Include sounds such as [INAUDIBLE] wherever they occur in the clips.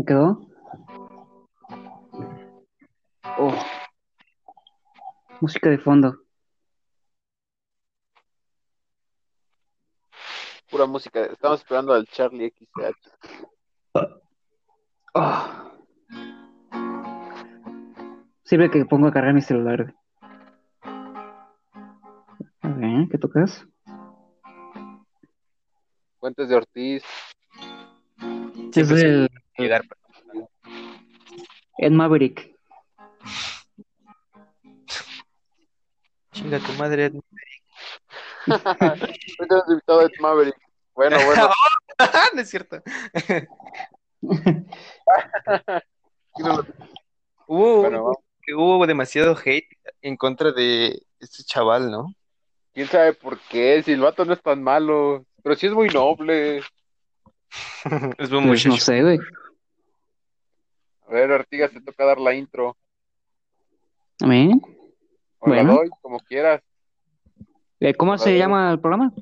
¿Cómo quedó? Oh. Música de fondo. Pura música. Estamos esperando al Charlie XCH. Oh. Sirve que pongo a cargar mi celular. A ver, ¿qué tocas? Fuentes de Ortiz. Es Siempre el llegar. Ed Maverick. Chinga tu madre. Ed. [LAUGHS] Invitado a Ed Maverick. Bueno, bueno. [LAUGHS] no es cierto. [LAUGHS] Hubo, Bueno, que hubo demasiado hate en contra de este chaval, ¿no? ¿Quién sabe por qué? Si el vato no es tan malo. Pero sí es muy noble. es buen Pues no muchacho. sé, güey. A ver, Artigas, te toca dar la intro. ¿A mí? O la Bueno. doy, como quieras. Eh, ¿Cómo se llama el programa?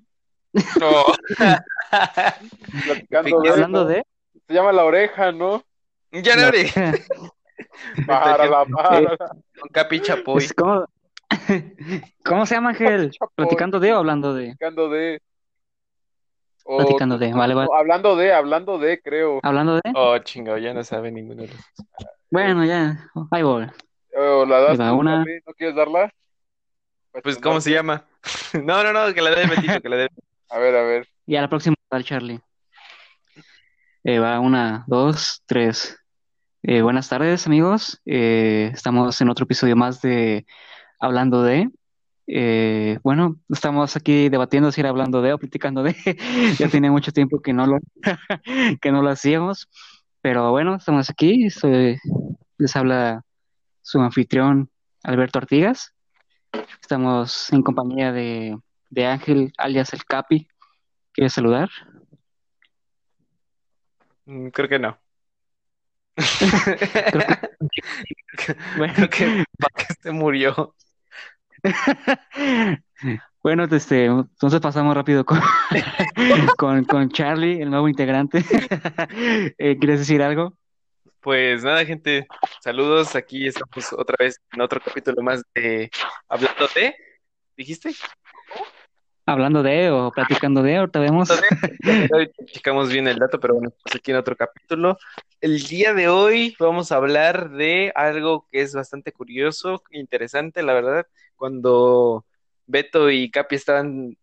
No. [LAUGHS] Platicando de, Hablando de... Se llama La Oreja, ¿no? ya no haré. Para la [LAUGHS] para. Con Capi Chapoy. Es como- [LAUGHS] ¿Cómo se llama, Ángel? ¿Platicando de o hablando de? Platicando de. O- Platicando de, vale, vale. hablando de, hablando de, creo. ¿Hablando de? Oh, chingado, ya no sabe ninguno de los Bueno, ya, ahí voy. O la das va, tú, una. ¿No quieres darla? Pues, ¿cómo se llama? [LAUGHS] No, no, no, que la dé Betito, que la dé. A ver, a ver. Y a la próxima, al Charlie. Eh, va una, dos, tres. Eh, buenas tardes, amigos. Eh, estamos en otro episodio más de Hablando de. Eh, bueno, estamos aquí debatiendo si era hablando de o platicando de. [LAUGHS] Ya tiene mucho tiempo que no lo, [LAUGHS] que no lo hacíamos. Pero bueno, estamos aquí. Soy- les habla su anfitrión Alberto Artigas. Estamos en compañía de, de Ángel, alias el Capi. ¿Quieres saludar? Mm, Creo que no. [LAUGHS] Bueno, Creo que Vázquez se murió. [LAUGHS] bueno, este, entonces pasamos rápido con, [LAUGHS] con, con Charlie, el nuevo integrante. [LAUGHS] Eh, ¿quieres decir algo? Pues nada, gente, saludos. Aquí estamos otra vez en otro capítulo más de Hablando de, ¿dijiste? Hablando de o platicando de, ahorita vemos. Hoy checamos bien el dato, pero bueno, pues aquí en otro capítulo. El día de hoy vamos a hablar de algo que es bastante curioso, interesante, la verdad. Cuando Beto y Capi estaban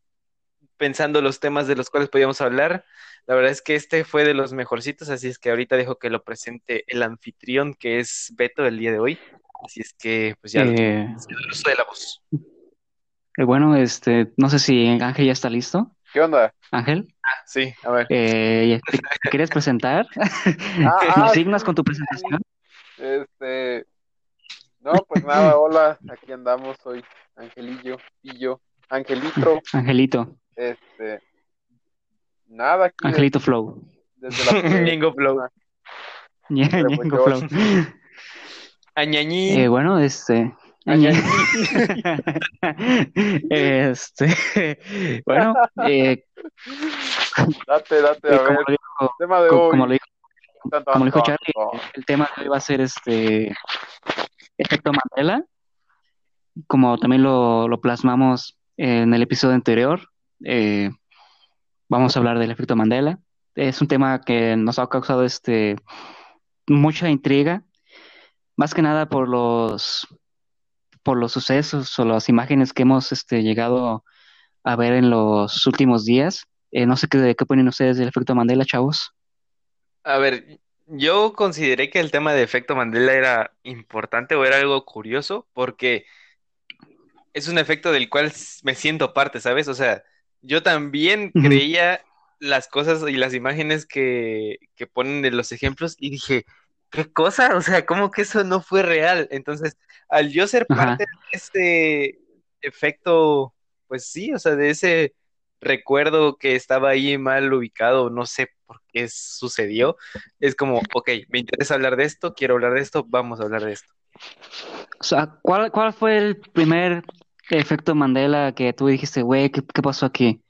pensando los temas de los cuales podíamos hablar, la verdad es que este fue de los mejorcitos, así es que ahorita dejo que lo presente el anfitrión, que es Beto el día de hoy. Así es que, pues ya, Eh, uso de la voz. Eh, bueno, este, no sé si Ángel ya está listo. ¿Qué onda? Ángel, Sí, a ver. eh, ¿te te [LAUGHS] quieres presentar? Ah, ¿Nos ah, signas con tu presentación? Este. No, pues nada, hola. Aquí andamos. Soy Angelillo. Y yo. Angelitro. [LAUGHS] Angelito, Este. Nada, aquí Angelito Flow. desde la. [LAUGHS] Ñengo Flow. Pues Ñengo Flow. Añañín. Eh, bueno, este. [LAUGHS] Este, [LAUGHS] bueno, eh, Date, date, a eh, como ver. lo dijo, Tema de co- hoy. como lo dijo, como dijo Charlie, el tema de hoy va a ser este efecto Mandela, como también lo, lo plasmamos en el episodio anterior. eh, vamos a hablar del efecto Mandela. Es un tema que nos ha causado este mucha intriga, más que nada por los por los sucesos o las imágenes que hemos este, llegado a ver en los últimos días. Eh, no sé qué, qué ponen ustedes del efecto Mandela, chavos. A ver, yo consideré que el tema de efecto Mandela era importante o era algo curioso porque es un efecto del cual me siento parte, ¿sabes? O sea, yo también creía las cosas y las imágenes que, que ponen de los ejemplos y dije, ¿qué cosa? O sea, ¿cómo que eso no fue real? Entonces, al yo ser Ajá. parte de ese efecto, pues sí, o sea, de ese recuerdo que estaba ahí mal ubicado, no sé por qué sucedió, es como, ok, me interesa hablar de esto, quiero hablar de esto, vamos a hablar de esto. O sea, ¿cuál, cuál fue el primer efecto Mandela que tú dijiste, güey, ¿qué, qué pasó aquí?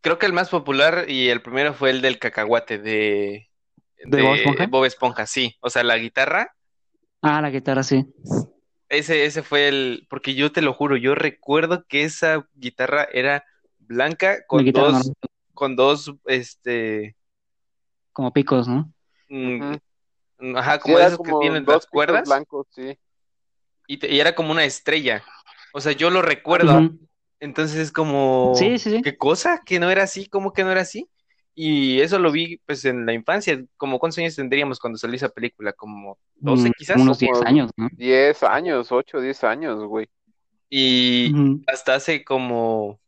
Creo que el más popular y el primero fue el del cacahuate, de ¿De Bob Esponja? Bob Esponja, sí. O sea, la guitarra, Ah, la guitarra, sí. ese, ese fue el, porque yo te lo juro, yo recuerdo que esa guitarra era blanca La con guitarra dos, normal, con dos, este, como picos, ¿no? mm, Ujú. ajá, como esos que tienen dos cuerdas, blancos, sí. y, te- y era como una estrella. O sea, yo lo recuerdo. Entonces es como, Sí, sí, sí. ¿qué cosa? ¿Que no era así? ¿Cómo que no era así? Y eso lo vi pues en la infancia. Como cuántos años tendríamos cuando salió esa película? Como 12 Mm, quizás. Unos 10 Como años, ¿no? 10 años, 8, 10 años, güey. Y hasta hace como,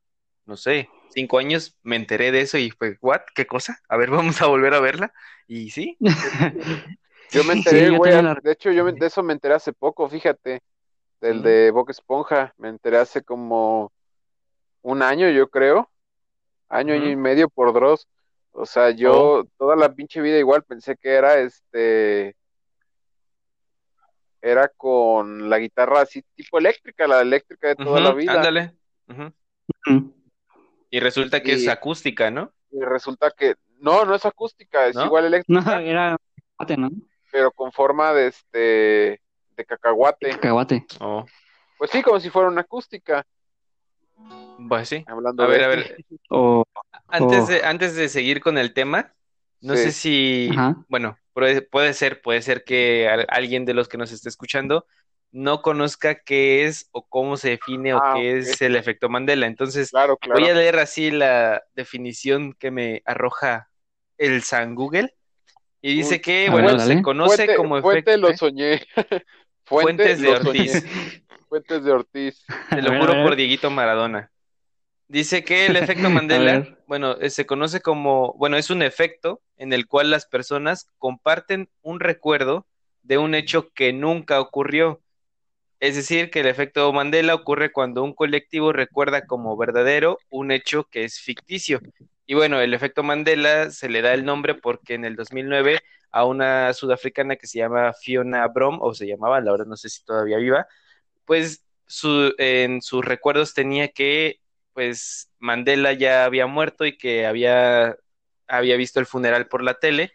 no sé, cinco años me enteré de eso y fue, ¿what? ¿Qué cosa? A ver, [LAUGHS] vamos a volver a verla. Y sí, [LAUGHS] Yo me Sí, enteré, güey, la de hecho yo me- de eso me enteré hace poco, fíjate, del de Bob Esponja, me enteré hace como un año, yo creo, año, año y medio por Dross. O sea, Oh, yo toda la pinche vida igual pensé que era este, era con la guitarra así tipo eléctrica, la eléctrica de toda la vida. ándale. Y resulta que es acústica, ¿no? y resulta que, no, no es acústica, es ¿No? igual No, eléctrica, era cacahuate, ¿no? pero con forma de este, de cacahuate. Cacahuate. Oh, Pues sí, como si fuera una acústica, pues sí. hablando A ver, a de, ver, O, antes de, antes de seguir con el tema, no sé sí, si, ajá. bueno, puede, puede ser, puede ser que al- alguien de los que nos esté escuchando no conozca qué es o cómo se define o ah, qué es el efecto Mandela. Entonces, claro, voy a claro. leer así la definición que me arroja el San Google y dice que, A ver, bueno, se dale. conoce fuente, como fuente efecto, lo ¿eh? soñé, [LAUGHS] fuente Fuentes de soñé, Ortiz. fuentes de Ortiz. Te lo ver, a juro por ver. Dieguito Maradona. Dice que el efecto [LAUGHS] Mandela, bueno, eh, se conoce como, bueno, es un efecto en el cual las personas comparten un recuerdo de un hecho que nunca ocurrió. Es decir, que el efecto Mandela ocurre cuando un colectivo recuerda como verdadero un hecho que es ficticio. Y bueno, el efecto Mandela se le da el nombre porque en el 2009 a una sudafricana que se llama Fiona Brom, o se llamaba, la verdad no sé si todavía viva, pues su, en sus recuerdos tenía que, pues Mandela ya había muerto y que había, había visto el funeral por la tele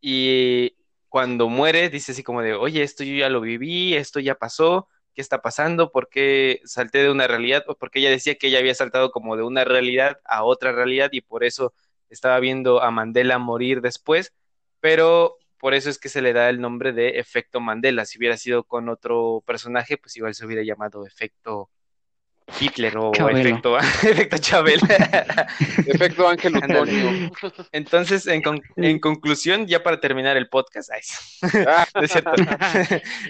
y cuando muere dice así como de, oye, esto yo ya lo viví, esto ya pasó, ¿qué está pasando? ¿Por qué salté de una realidad? O porque ella decía que ella había saltado como de una realidad a otra realidad y por eso estaba viendo a Mandela morir después, pero por eso es que se le da el nombre de efecto Mandela. Si hubiera sido con otro personaje, pues igual se hubiera llamado efecto Hitler o Chabelo. efecto, [LAUGHS] efecto Chabel. [LAUGHS] Efecto Ángel Ándale. Utonio. Entonces, en, con- en conclusión, ya para terminar el podcast, ay, Ah, [LAUGHS] no es cierto.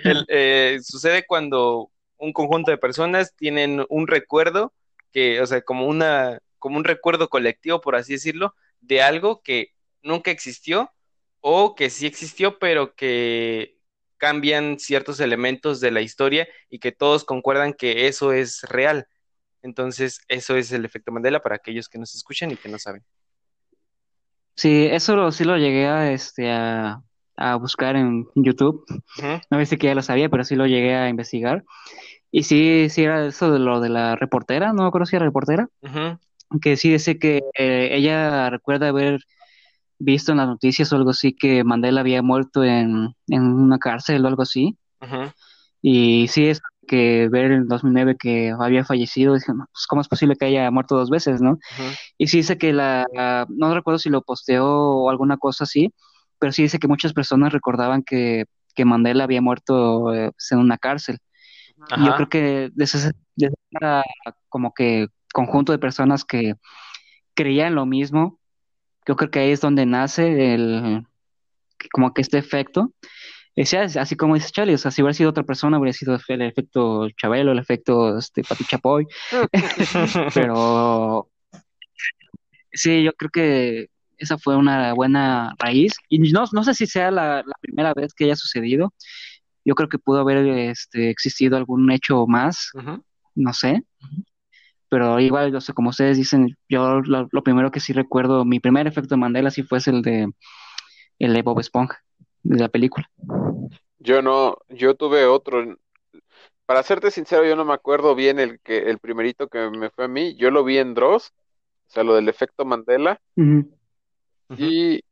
El, eh, sucede cuando un conjunto de personas tienen un recuerdo que, o sea, como una, como un recuerdo colectivo, por así decirlo, de algo que nunca existió o que sí existió, pero que cambian ciertos elementos de la historia y que todos concuerdan que eso es real. Entonces, eso es el efecto Mandela para aquellos que nos escuchan y que no saben. Sí, eso lo, sí lo llegué a, este, a, a buscar en YouTube. Ujú, No sé que ya lo sabía, pero sí lo llegué a investigar. Y sí, sí era eso de lo de la reportera, no me acuerdo si era reportera, que sí dice que eh, ella recuerda haber visto en las noticias o algo así que Mandela había muerto en, en una cárcel o algo así. Y sí es que ver en 2009 que había fallecido, dije, "No, pues, ¿cómo es posible que haya muerto dos veces, no? Y sí dice que la, la- no recuerdo si lo posteó o alguna cosa así, pero sí dice que muchas personas recordaban que, que Mandela había muerto eh, pues, en una cárcel. Y yo creo que de ese, de ese, como que conjunto de personas que creían lo mismo, yo creo que ahí es donde nace el, como que este efecto. Sea, es así como dice Charlie, o sea, si hubiera sido otra persona, habría sido el efecto Chabelo, el efecto este, Pati Chapoy, [LAUGHS] pero sí, yo creo que esa fue una buena raíz. Y no, no sé si sea la, la primera vez que haya sucedido. Yo creo que pudo haber este, existido algún hecho más, no sé. Pero igual, yo sé, como ustedes dicen, yo lo, lo primero que sí recuerdo, mi primer efecto de Mandela sí fue el de, el de Bob Esponja, de la película. yo no, yo tuve otro. Para serte sincero, yo no me acuerdo bien el que el primerito que me fue a mí. Yo lo vi en Dross, o sea, lo del efecto Mandela. Y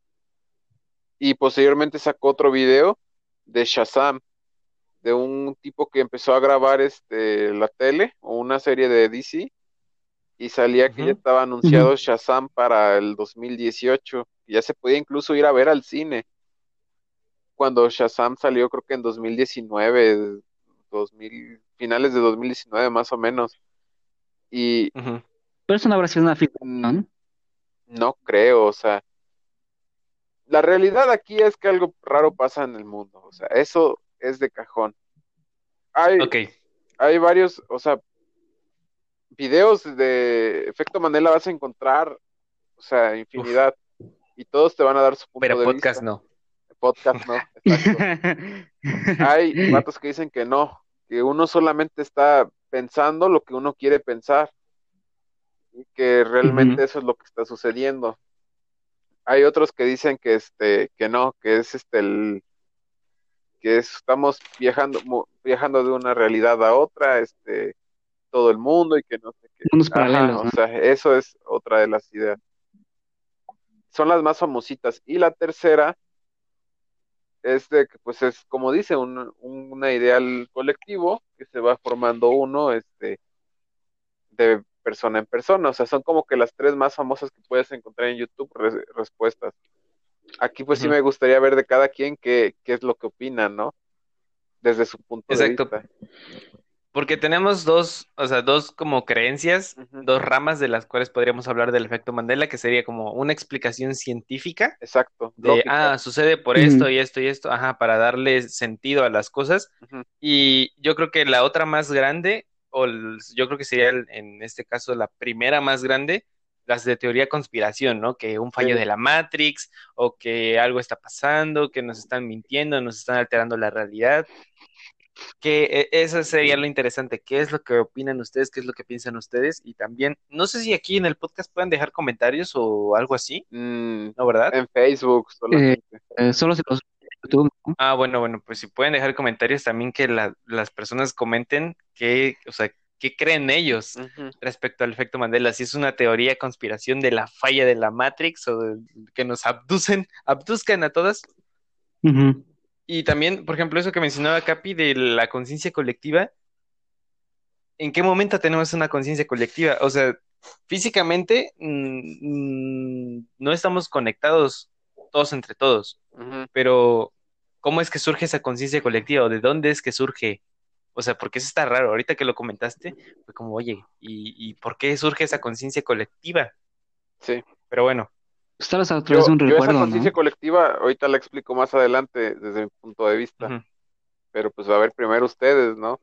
Y posteriormente sacó otro video de Shazam, de un tipo que empezó a grabar este, la tele o una serie de DC y salía que ya estaba anunciado Shazam para el 2018. y Ya se podía incluso ir a ver al cine. Cuando Shazam salió, creo que en 2019, 2000, finales de 2019 más o menos. Y. Pero eso no habrá sido una mm, filtración. no creo, o sea, la realidad aquí es que algo raro pasa en el mundo, o sea, eso es de cajón. Hay, Ok. hay varios, o sea, videos de Efecto Mandela vas a encontrar, o sea, infinidad, y todos te van a dar su punto Pero de podcast vista. no. Podcast no, exacto. [LAUGHS] Hay vatos que dicen que no, que uno solamente está pensando lo que uno quiere pensar y que realmente eso es lo que está sucediendo. Hay otros que dicen que este, que no, que es este el que estamos viajando, mu- viajando de una realidad a otra, este, todo el mundo y que no sé qué. Mundos paralelos, o sea, eso es otra de las ideas. Son las más famositas. Y la tercera es de que, pues es como dice, un, un- una ideal colectivo que se va formando uno, este, de persona en persona. O sea, son como que las tres más famosas que puedes encontrar en YouTube, res- respuestas. Aquí pues sí me gustaría ver de cada quien qué, qué es lo que opinan, ¿no? Desde su punto de Exacto. vista. Porque tenemos dos, o sea, dos como creencias, dos ramas de las cuales podríamos hablar del efecto Mandela, que sería como una explicación científica Exacto, de, lógica. ah, sucede por esto y esto y esto, ajá, para darle sentido a las cosas. Y yo creo que la otra más grande, o el- yo creo que sería el- en este caso la primera más grande, las de teoría conspiración, ¿no? Que un fallo Sí. de la Matrix, o que algo está pasando, que nos están mintiendo, nos están alterando la realidad. Que eh, eso sería lo interesante. ¿Qué es lo que opinan ustedes? ¿Qué es lo que piensan ustedes? Y también, no sé si aquí en el podcast pueden dejar comentarios o algo así, Mm, ¿no, verdad? en Facebook solamente. Eh, solo si los YouTube. Ah, bueno, bueno, pues si pueden dejar comentarios también que la- las personas comenten qué, o sea, qué creen ellos respecto al efecto Mandela, si es una teoría conspiración de la falla de la Matrix o de- que nos abducen, abduzcan a todas. Y también, por ejemplo, eso que mencionaba Capi de la conciencia colectiva, ¿en qué momento tenemos una conciencia colectiva? O sea, físicamente mm, mm, no estamos conectados todos entre todos, pero ¿cómo es que surge esa conciencia colectiva o de dónde es que surge? O sea, porque eso está raro. Ahorita que lo comentaste, fue como, oye, ¿y, y por qué surge esa conciencia colectiva? Sí. Pero bueno, Pues tal vez a través Yo, de un yo esa recuerdo, conciencia ¿no? colectiva, ahorita la explico más adelante desde mi punto de vista, pero pues a ver primero ustedes, ¿no?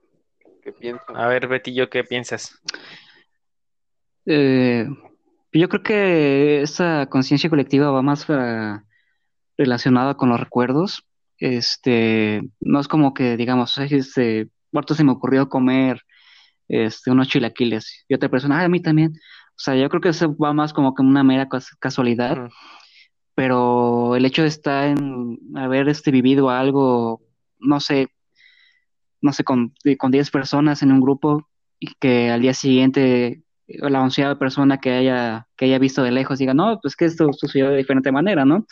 ¿Qué piensan? a ver, Betillo, ¿qué piensas? Eh, yo creo que esa conciencia colectiva va más relacionada con los recuerdos. Este, no es como que digamos, "Ay, este, muerto se me ocurrió comer este, unos chilaquiles y otra persona, "Ay, a mí también. O sea, yo creo que eso va más como que una mera cas- casualidad, Ujú. pero el hecho de estar en haber este, vivido algo, no sé, no sé, con, con 10 personas en un grupo y que al día siguiente eh, la onceava persona que haya, que haya visto de lejos diga, no, pues que esto sucedió de diferente manera, ¿no?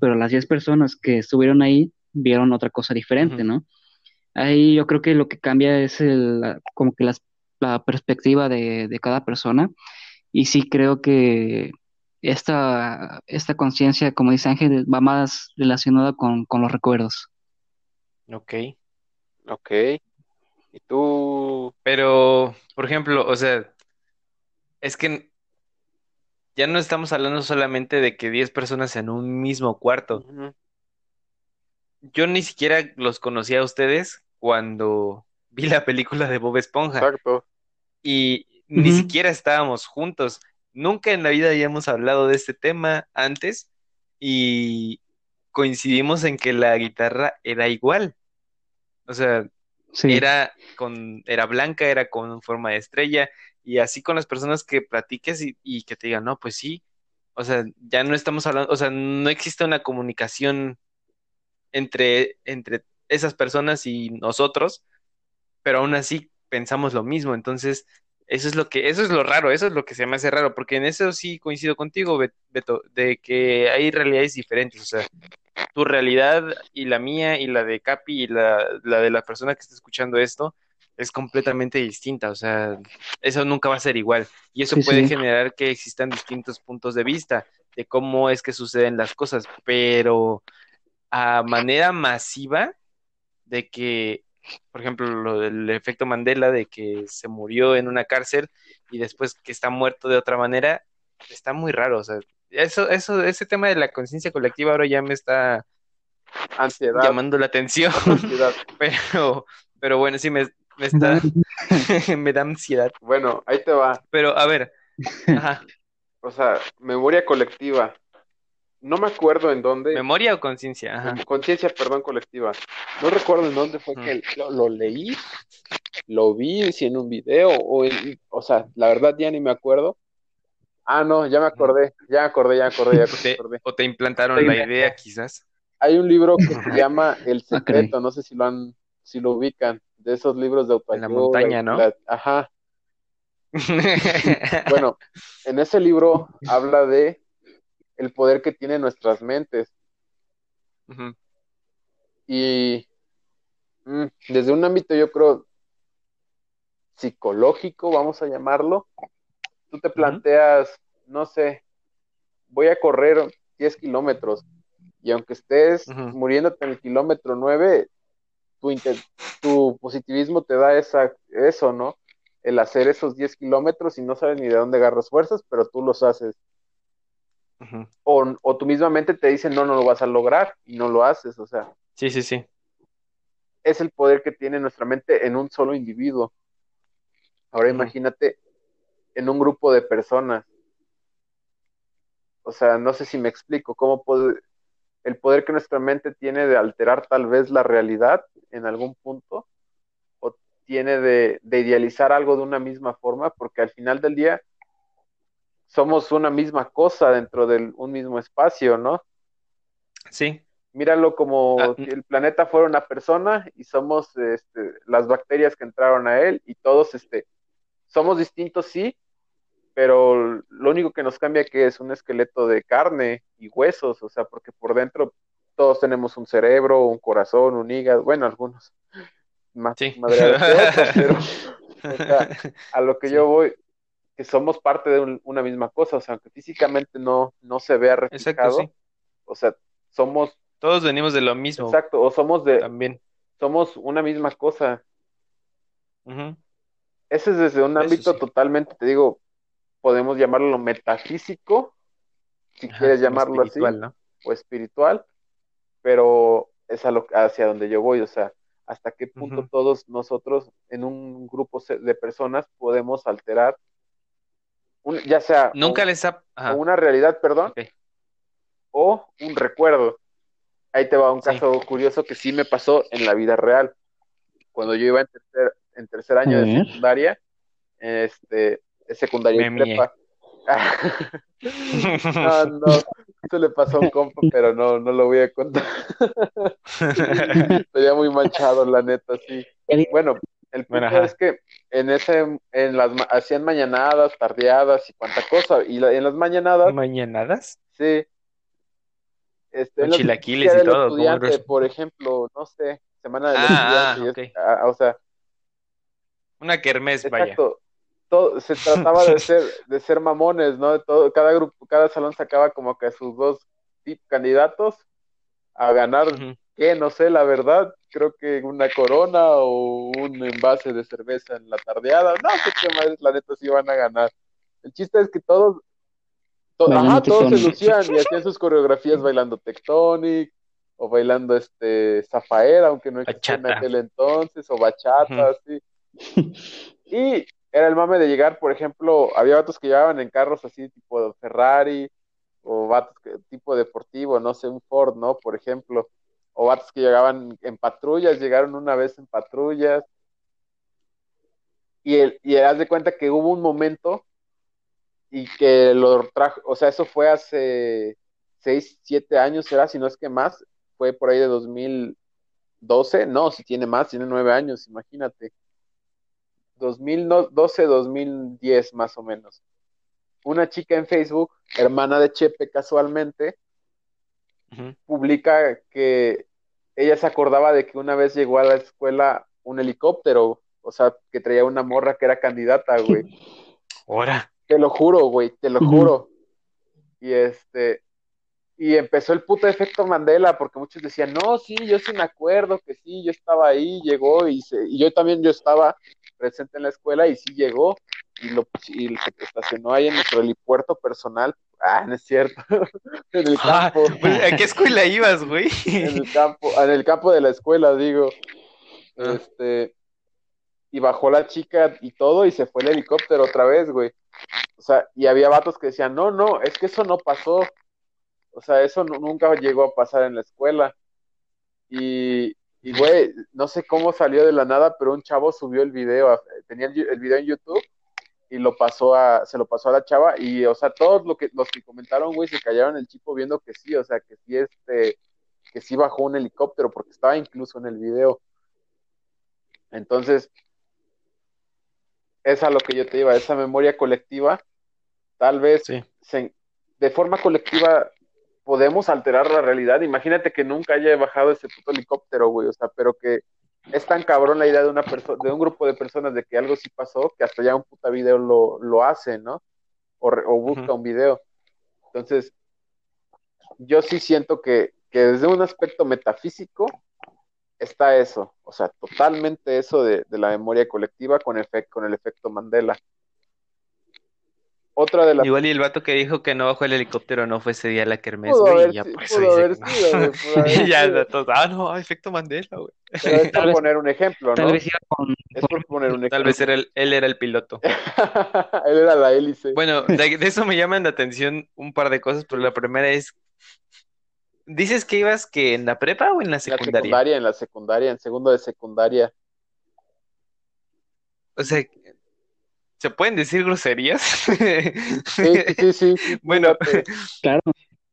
Pero las 10 personas que estuvieron ahí vieron otra cosa diferente, Ujú. ¿no? Ahí yo creo que lo que cambia es el, como que las- la perspectiva de, de cada persona y sí creo que esta, esta conciencia, como dice Ángel, va más relacionada con, con los recuerdos. Ok. Ok. ¿Y tú? Pero, por ejemplo, o sea, es que ya no estamos hablando solamente de que 10 personas en un mismo cuarto. Yo ni siquiera los conocía a ustedes cuando vi la película de Bob Esponja Exacto. y ni siquiera estábamos juntos. Nunca en la vida habíamos hablado de este tema antes y coincidimos en que la guitarra era igual. O sea, Sí. era con, era blanca, era con forma de estrella, y así con las personas que platiques y, y que te digan, no, pues sí, o sea, ya no estamos hablando, o sea, no existe una comunicación entre, entre esas personas y nosotros, pero aún así pensamos lo mismo, entonces, eso es lo que, eso es lo raro, eso es lo que se me hace raro, porque en eso sí coincido contigo, Bet- Beto, de que hay realidades diferentes, o sea, tu realidad y la mía y la de Capi y la, la de la persona que está escuchando esto es completamente distinta, o sea, eso nunca va a ser igual y eso Sí, puede sí. generar que existan distintos puntos de vista de cómo es que suceden las cosas, pero a manera masiva de que, por ejemplo, lo del efecto Mandela, de que se murió en una cárcel y después que está muerto de otra manera, está muy raro, o sea, eso, eso, ese tema de la conciencia colectiva ahora ya me está Ansiedad. llamando la atención, ansiedad. [LAUGHS] pero, pero bueno, sí me, me está, [LAUGHS] me da ansiedad. Bueno, ahí te va. Pero a ver, ajá, O sea, memoria colectiva. No me acuerdo en dónde. memoria o conciencia. Conciencia, perdón, colectiva. No recuerdo en dónde fue que lo, lo leí, lo vi, si en un video, o, en- o sea, la verdad ya ni me acuerdo. Ah, no, ya me acordé, ya me acordé, ya me acordé, ya [LAUGHS] me te, acordé. o te implantaron Sí, la idea, quizás. Hay un libro que se [LAUGHS] llama El. Secreto, no sé si lo han, si lo ubican, de esos libros de autoayuda. En la montaña, ¿no? la- ajá. [LAUGHS] Bueno, en ese libro habla de el poder que tienen nuestras mentes. Y mm, desde un ámbito, yo creo, psicológico, vamos a llamarlo, tú te planteas, no sé, voy a correr 10 kilómetros y aunque estés muriéndote en el kilómetro 9, tu, tu positivismo te da esa, eso, ¿no? El hacer esos 10 kilómetros y no sabes ni de dónde agarras fuerzas, pero tú los haces. O, o tu misma mente te dice, no, no lo vas a lograr y no lo haces, o sea. Sí, sí, sí. es el poder que tiene nuestra mente en un solo individuo. Ahora imagínate en un grupo de personas. O sea, no sé si me explico cómo puede, el poder que nuestra mente tiene de alterar tal vez la realidad en algún punto, o tiene de, de idealizar algo de una misma forma, porque al final del día somos una misma cosa dentro de un mismo espacio, ¿no? Sí, Míralo como Ah, si el planeta fuera una persona y somos este, las bacterias que entraron a él y todos este, somos distintos, sí, pero lo único que nos cambia que es un esqueleto de carne y huesos, o sea, porque por dentro todos tenemos un cerebro, un corazón, un hígado, bueno, algunos más sí. que otros, pero [LAUGHS] o sea, a lo que Sí. yo voy, que somos parte de un- una misma cosa, o sea, aunque físicamente no, no se vea Exacto, reflejado, sí. o sea, somos, Todos venimos de lo mismo exacto, o somos de, también. somos una misma cosa. Ese es desde un Eso ámbito sí. totalmente, te digo, podemos llamarlo metafísico, si Ajá, quieres llamarlo así, ¿no? o espiritual, pero es a lo, hacia donde yo voy, o sea, hasta qué punto todos nosotros en un grupo de personas podemos alterar, un- ya sea Nunca o- les ha... o Ajá, una realidad, perdón, o un recuerdo. Ahí te va un Sí. caso curioso que sí me pasó en la vida real. Cuando yo iba en tercer, en tercer año de secundaria, este, es secundaria Me prepa. [LAUGHS] No, no, eso le pasó a un compa, pero no, no lo voy a contar. [LAUGHS] [LAUGHS] Estaría muy manchado, la neta, sí. Bueno, el punto Bueno, es que en ese, en las, hacían mañanadas, tardeadas y cuanta cosa, y la- en las mañanadas, ¿Mañanadas? sí, este, Con chilaquiles y todo, ¿cómo estudiante, por ejemplo, no sé, semana del Ah, ah, ah, o sea, Una kermés, vaya. Exacto. Todo, se trataba de ser, de ser mamones, ¿no? De todo, cada grupo, cada salón sacaba como que sus dos tip candidatos a ganar, Ujú. ¿Qué? No sé, la verdad, creo que una corona o un envase de cerveza en la tardeada, no sé qué madres, la neta, sí van a ganar. El chiste es que todos, to- ajá, todos se lucían y hacían sus coreografías bailando Tectonic o bailando este Zafaera, aunque no existía en aquel entonces, o bachata, así. Y era el mame de llegar, por ejemplo, había vatos que llegaban en carros así tipo Ferrari, o vatos que, tipo deportivo, no sé, un Ford, ¿no? Por ejemplo, o vatos que llegaban en patrullas, llegaron una vez en patrullas. Y, el, y haz de cuenta que hubo un momento y que lo trajo, o sea, eso fue hace seis, siete años, será, si no es que más, fue por ahí de 2012, no, si tiene más, tiene nueve años, imagínate. 2012, 2010 más o menos. Una chica en Facebook, hermana de Chepe casualmente, publica que ella se acordaba de que una vez llegó a la escuela un helicóptero, o sea, que traía una morra que era candidata, güey. [LAUGHS] Ahora. Te lo juro, güey, te lo juro. Y este, y empezó el puto efecto Mandela, porque muchos decían, no, sí, yo sí me acuerdo que sí, yo estaba ahí, llegó, y, se- y yo también yo estaba presente en la escuela, y sí llegó, y lo y se estacionó ahí en nuestro helipuerto personal. Ah, no es cierto. [LAUGHS] en el Ah, campo, ¿A qué escuela ibas, güey? en el campo, en el campo de la escuela, digo. Ah. Este, y bajó la chica y todo, y se fue el helicóptero otra vez, güey. O sea, y había vatos que decían, no, no, es que eso no pasó. O sea, eso nu- nunca llegó a pasar en la escuela. Y, y, güey, no sé cómo salió de la nada, pero un chavo subió el video, tenía el, video en YouTube y lo pasó a, se lo pasó a la chava y, o sea, todos lo que, los que comentaron, güey, se callaron el chipo viendo que sí, o sea, que sí, este, que sí bajó un helicóptero, porque estaba incluso en el video. Entonces, es a lo que yo te iba, esa memoria colectiva, tal vez Sí. se- de forma colectiva podemos alterar la realidad. Imagínate que nunca haya bajado ese puto helicóptero, güey, o sea, pero que es tan cabrón la idea de una persona, de un grupo de personas de que algo sí pasó, que hasta ya un puta video lo, lo hace, ¿no? O, busca un video. Entonces, yo sí siento que, que desde un aspecto metafísico está eso, o sea, totalmente eso de, de la memoria colectiva con, con el efecto Mandela. Otra de las Igual y el vato que dijo que no bajó el helicóptero no fue ese día a la kermés, Pudo güey, y ya si- por eso pudo dice [LAUGHS] haber que no. sido, güey, pudo [LAUGHS] haber Y ya sido. anda todo, ah, no, efecto Mandela, güey. Pero es Tal por vez- poner un ejemplo, Tal ¿no? vez iba con, Es por poner un ejemplo. Tal vez era el- él era el piloto. [LAUGHS] Él era la hélice. Bueno, de, de eso me llaman la atención un par de cosas, pero la primera es, ¿dices que ibas que en la prepa o en la en la secundaria? secundaria, en la secundaria, en segundo de secundaria. O sea, ¿se pueden decir groserías? Sí, sí, sí, sí, sí, [LAUGHS] Bueno, claro,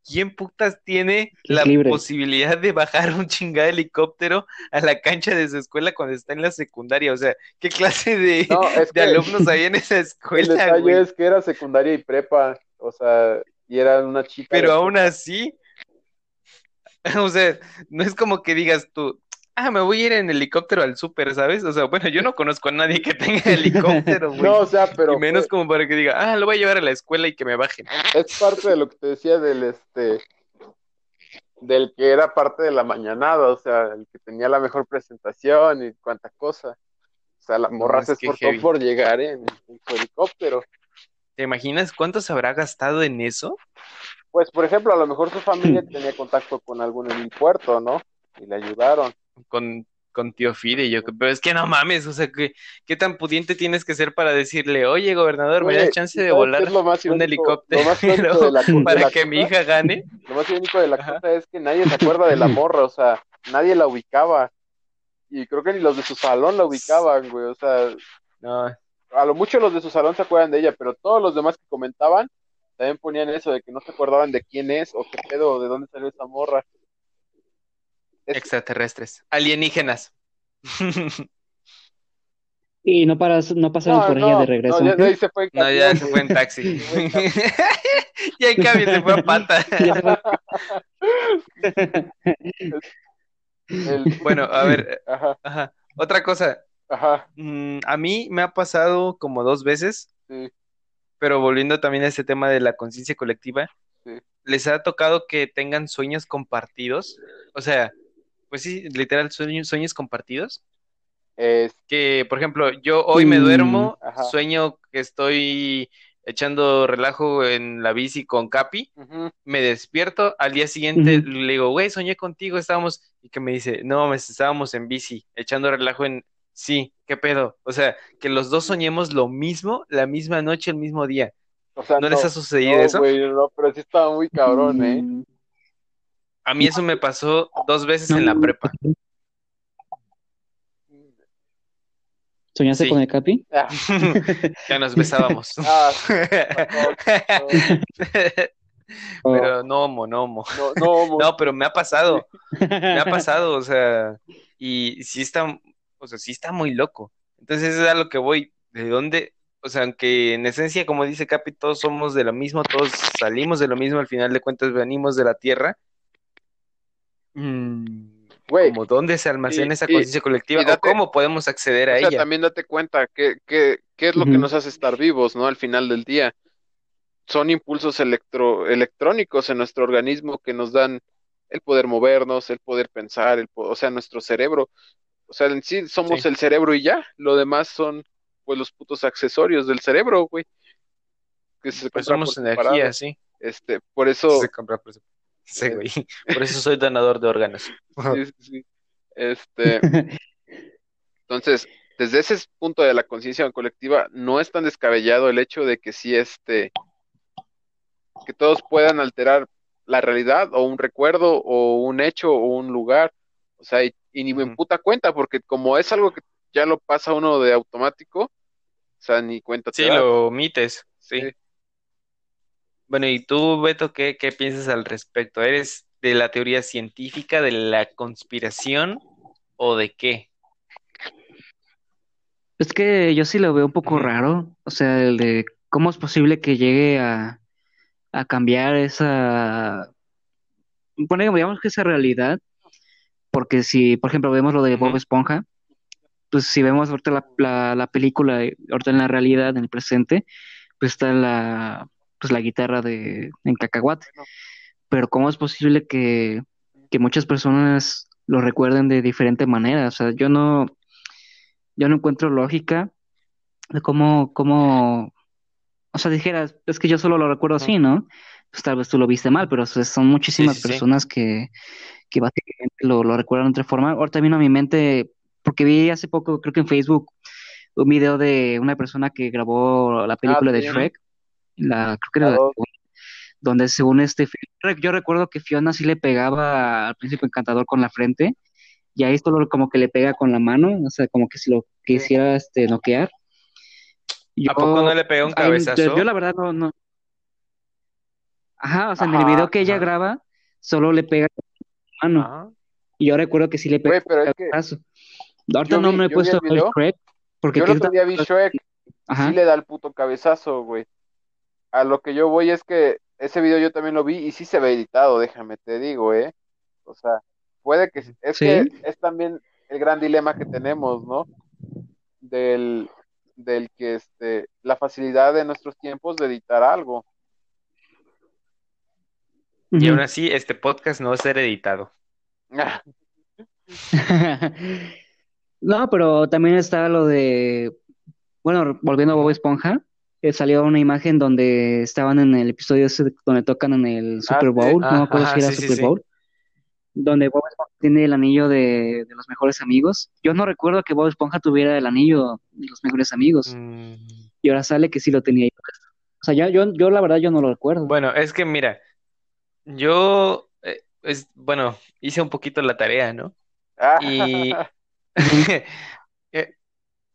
¿quién putas tiene la libre. posibilidad de bajar un chingado helicóptero a la cancha de su escuela cuando está en la secundaria? O sea, ¿qué clase de, No, es de que alumnos hay en esa [LAUGHS] el escuela, detalle güey? es que era secundaria y prepa, o sea, y era una chica. Pero de- aún así, [LAUGHS] o sea, no es como que digas tú, ah, me voy a ir en helicóptero al súper, ¿sabes? O sea, bueno, yo no conozco a nadie que tenga [LAUGHS] helicóptero, güey. No, o sea, pero y menos como para que diga, ah, lo voy a llevar a la escuela y que me bajen. es parte de lo que te decía del este del que era parte de la mañanada, o sea, el que tenía la mejor presentación y cuánta cosa. O sea, la morra se esforzó heavy. por llegar en, en su helicóptero. ¿Te imaginas cuánto se habrá gastado en eso? Pues, por ejemplo, a lo mejor su familia [LAUGHS] tenía contacto con algún en el puerto, ¿no? Y le ayudaron. Con, con tío Fide, yo, pero es que no mames, o sea, ¿qué, qué tan pudiente tienes que ser para decirle, oye, gobernador, me das chance de ¿sabes qué volar un helicóptero Lo más [LAUGHS] irónico de la, de para la que mi hija gane? Lo más irónico de la Ajá. cosa es que nadie se acuerda de la [LAUGHS] morra, o sea, nadie la ubicaba. Y creo que ni los de su salón la ubicaban, güey. O sea, No, a lo mucho los de su salón se acuerdan de ella, pero todos los demás que comentaban también ponían eso de que no se acordaban de quién es o qué pedo, o de dónde salió esa morra. Es- extraterrestres, alienígenas. [LAUGHS] Y no, paras, no pasaron No, por no, ella de regreso. no, ya se fue en No, ya camión, se güey. fue en taxi. Ya en cambio [LAUGHS] se fue a pata. [LAUGHS] El- Bueno, a ver, Ajá, ajá. Otra cosa, ajá, mm, a mí me ha pasado como dos veces, sí, pero volviendo también a ese tema de la conciencia colectiva, sí. ¿les ha tocado que tengan sueños compartidos? O sea, pues sí, literal, sueños, sueños compartidos. Es- Que, por ejemplo, yo hoy me Mm, duermo, sueño que estoy echando relajo en la bici con Capi, me despierto, al día siguiente le digo, güey, soñé contigo, estábamos, y que me dice, no, me estábamos en bici, echando relajo en, sí, qué pedo, o sea, que los dos soñemos lo mismo, la misma noche, el mismo día, O sea, ¿no les ha sucedido no, eso? güey, no, pero sí estaba muy cabrón, ¿eh? A mí eso me pasó dos veces en la prepa, ¿Soñaste Sí. con el Capi? Ah, [LAUGHS] ya nos besábamos. [LAUGHS] ah, [LAUGHS] Pero no, homo, no, homo. no, no, mo- No, pero me ha pasado, me ha pasado, o sea, y sí está, o sea, sí está muy loco. Entonces es a lo que voy, ¿de dónde? O sea, aunque en esencia, como dice Capi, todos somos de lo mismo, todos salimos de lo mismo, al final de cuentas venimos de la tierra, Güey, como dónde se almacena y- esa conciencia colectiva date- o cómo podemos acceder a o sea, ella. también date cuenta que, que, qué es lo que nos hace estar vivos, ¿no? Al final del día. Son impulsos electro, electrónicos en nuestro organismo que nos dan el poder movernos, el poder pensar, el, o sea, nuestro cerebro. O sea, en sí somos Sí. el cerebro y ya. Lo demás son, pues, los putos accesorios del cerebro, güey. Que se Pues compran somos energía, sí. Este, por eso, Se compra por separado. Sí, güey. [LAUGHS] Por eso soy donador de órganos. sí, sí, sí. Este, Entonces, desde ese punto de la conciencia colectiva, no es tan descabellado el hecho de que sí, este, que todos puedan alterar la realidad o un recuerdo o un hecho o un lugar. O sea, y, y ni me puta cuenta, porque como es algo que ya lo pasa uno de automático, o sea, ni cuenta Sí, lo omites. Sí. Sí. Bueno, ¿y tú, Beto, qué, qué piensas al respecto? ¿Eres de la teoría científica, de la conspiración o de qué? Es que yo sí lo veo un poco raro, o sea, el de cómo es posible que llegue a, a cambiar esa, bueno, digamos que esa realidad, porque si, por ejemplo, vemos lo de Bob. Esponja, pues si vemos ahorita la, la, la película, ahorita en la realidad, en el presente, pues está la, pues la guitarra de, en Cacahuate, pero cómo es posible que, que muchas personas lo recuerden de diferente manera, o sea, yo no, yo no encuentro lógica de cómo, cómo, o sea, dijeras, es que yo solo lo recuerdo así, ¿no? Pues tal vez tú lo viste mal, pero o sea, son muchísimas Sí, sí, sí. personas que, que básicamente lo, lo recuerdan de otra forma. Ahorita vino a mi mente, porque vi hace poco, creo que en Facebook, un video de una persona que grabó la película de. Shrek, la, creo que era La la donde según este, yo recuerdo que Fiona sí le pegaba al príncipe encantador con la frente, y ahí solo como que le pega con la mano, o sea, como que si lo quisiera este, noquear. Yo, ¿A poco no le pega un ay, cabezazo? yo, yo la verdad no, no. Ajá, o sea, en el video que ella ajá. graba, solo le pega con la mano. Y yo recuerdo que sí le pega Güey, pero un que cabezazo. Ahorita yo no vi- me he puesto el. Shrek, porque yo el otro día vi Shrek sí le da el puto cabezazo, güey. A lo que yo voy es que ese video yo también lo vi y sí se ve editado, déjame te digo, ¿eh? O sea, puede que... Es Sí. que es también el gran dilema que tenemos, ¿no? Del, del que, este, la facilidad de nuestros tiempos de editar algo. Y aún así, este podcast no va a ser editado. [LAUGHS] No, pero también está lo de, bueno, volviendo a Bob Esponja, eh, salió una imagen donde estaban en el episodio ese donde tocan en el Super sí. Bowl, no Ah, me acuerdo ajá, si era sí, Super sí. Bowl, donde Bob Esponja tiene el anillo de, de los mejores amigos. Yo no recuerdo que Bob Esponja tuviera el anillo de los mejores amigos, Mm, y ahora sale que sí lo tenía. O sea, yo, yo, yo la verdad yo no lo recuerdo. Bueno, es que mira, yo, eh, es, bueno, hice un poquito la tarea, ¿no? Ah, Y, [LAUGHS] [LAUGHS]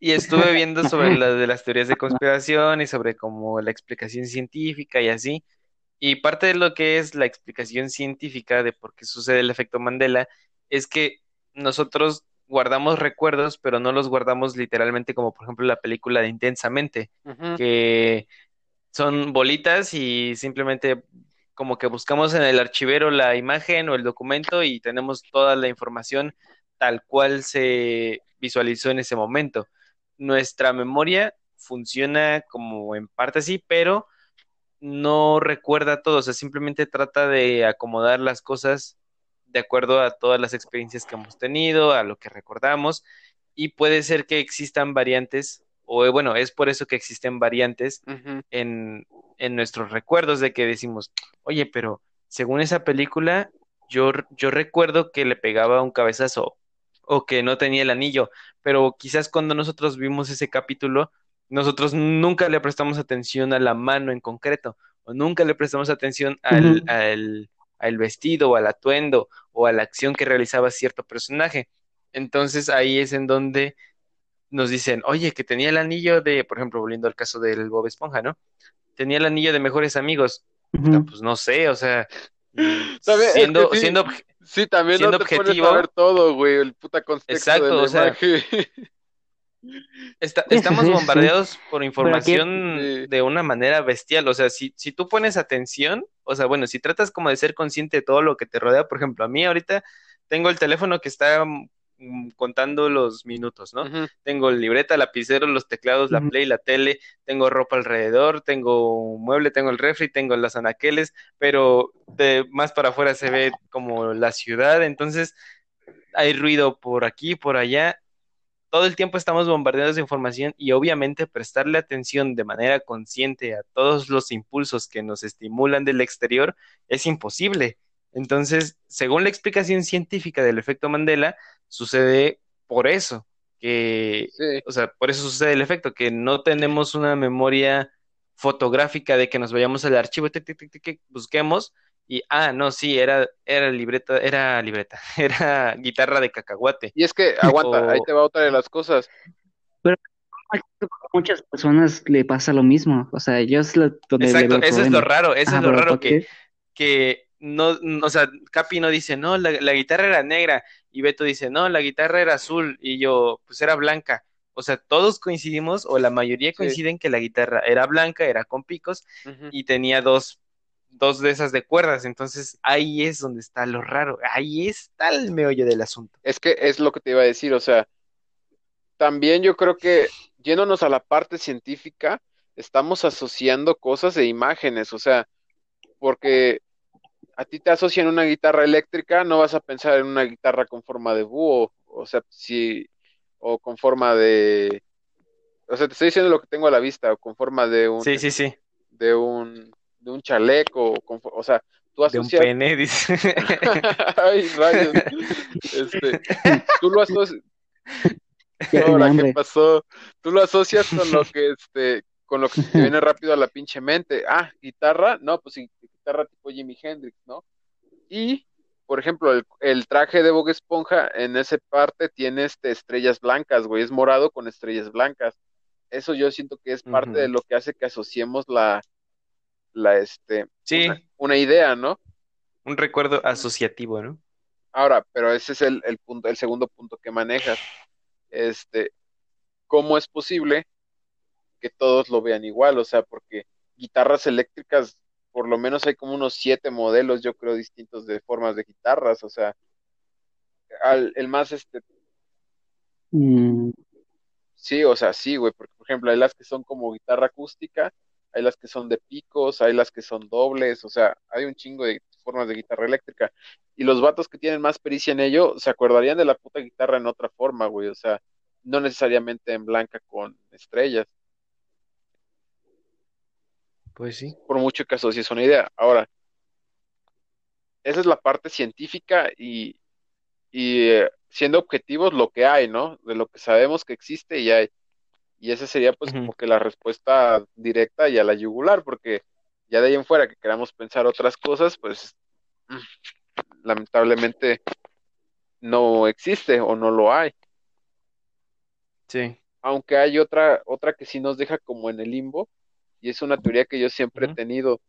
y estuve viendo sobre [LAUGHS] las de las teorías de conspiración y sobre como la explicación científica y así. Y parte de lo que es la explicación científica de por qué sucede el efecto Mandela es que nosotros guardamos recuerdos, pero no los guardamos literalmente como por ejemplo la película de Intensamente, que son bolitas y simplemente como que buscamos en el archivero la imagen o el documento y tenemos toda la información tal cual se visualizó en ese momento. Nuestra memoria funciona como en parte así, pero no recuerda todo, o sea, simplemente trata de acomodar las cosas de acuerdo a todas las experiencias que hemos tenido, a lo que recordamos, y puede ser que existan variantes, o eh, bueno, es por eso que existen variantes en, en nuestros recuerdos de que decimos, oye, pero según esa película, yo, yo recuerdo que le pegaba un cabezazo o que no tenía el anillo, pero quizás cuando nosotros vimos ese capítulo, nosotros nunca le prestamos atención a la mano en concreto, o nunca le prestamos atención al, al, al vestido o al atuendo o a la acción que realizaba cierto personaje. Entonces ahí es en donde nos dicen, oye, que tenía el anillo de, por ejemplo, volviendo al caso del Bob Esponja, ¿no? Tenía el anillo de mejores amigos. Ujú. pues no sé, o sea, siendo, siendo, Sí, también Siendo no te pones a ver todo, güey, el puta contexto Exacto, de la o sea. Está- [LAUGHS] estamos sí, sí. bombardeados por información Sí. de una manera bestial. O sea, si, si tú pones atención, o sea, bueno, si tratas como de ser consciente de todo lo que te rodea, por ejemplo, a mí ahorita tengo el teléfono que está contando los minutos, ¿no? Ujú. Tengo libreta, lapicero, los teclados, la play, la tele, tengo ropa alrededor, tengo un mueble, tengo el refri, tengo las anaqueles, pero de más para afuera se ve como la ciudad, entonces hay ruido por aquí, por allá. Todo el tiempo estamos bombardeados de información y obviamente prestarle atención de manera consciente a todos los impulsos que nos estimulan del exterior es imposible. Entonces, según la explicación científica del efecto Mandela, sucede por eso, que, Sí, o sea, por eso sucede el efecto, que no tenemos una memoria fotográfica de que nos vayamos al archivo, tic, tic, tic, tic, tic, busquemos y, ah, no, sí, era, era libreta, era libreta, [LAUGHS] era guitarra de cacahuate. y es que, aguanta, O- ahí te va otra de las cosas. A muchas personas le pasa lo mismo. O sea, yo es lo, donde Exacto, eso es lo raro, eso Ajá, es lo pero raro ¿por que, que no, no, o sea, Capi no dice, no, la, la guitarra era negra, y Beto dice, no, la guitarra era azul, y yo, pues era blanca. O sea, todos coincidimos, o la mayoría Sí. coinciden que la guitarra era blanca, era con picos, y tenía dos, dos de esas de cuerdas. Entonces, ahí es donde está lo raro, ahí está el meollo del asunto. Es que es lo que te iba a decir, o sea, también yo creo que yéndonos a la parte científica, estamos asociando cosas de imágenes, o sea, porque a ti te asocian una guitarra eléctrica, no vas a pensar en una guitarra con forma de búho, o sea, si, o con forma de, o sea, te estoy diciendo lo que tengo a la vista, o con forma de un, Sí, sí, sí, de un, de un chaleco, o, con fo- o sea, tú de un asocias pene, dice. [LAUGHS] Ay, rayos. Este, tú lo asocias. Ahora, ¿qué pasó? Tú lo asocias con lo que este, con lo que te viene rápido a la pinche mente. Ah, guitarra, no, pues sí, guitarra tipo Jimi Hendrix, ¿no? Y, por ejemplo, el, el traje de Bob Esponja en esa parte tiene este, estrellas blancas, güey, es morado con estrellas blancas. Eso yo siento que es parte de lo que hace que asociemos la, la, este, Sí, una, una idea, ¿no? un recuerdo asociativo, ¿no? Ahora, pero ese es el, el punto, el segundo punto que manejas. Este, ¿cómo es posible que todos lo vean igual? O sea, porque guitarras eléctricas, por lo menos hay como unos siete modelos, yo creo, distintos de formas de guitarras. O sea, al- el más este, Mm, sí, o sea, sí, güey, porque por ejemplo, hay las que son como guitarra acústica, hay las que son de picos, hay las que son dobles, o sea, hay un chingo de formas de guitarra eléctrica. Y los vatos que tienen más pericia en ello se acordarían de la puta guitarra en otra forma, güey, o sea, no necesariamente en blanca con estrellas, Pues sí. por mucho que asocies una idea. Ahora, esa es la parte científica y, y eh, siendo objetivos lo que hay, ¿no? De lo que sabemos que existe y hay. Y esa sería pues como que la respuesta directa y a la yugular, porque ya de ahí en fuera que queramos pensar otras cosas, pues mm, lamentablemente no existe o no lo hay. Sí. Aunque hay otra, otra que sí nos deja como en el limbo, y es una teoría que yo siempre he tenido,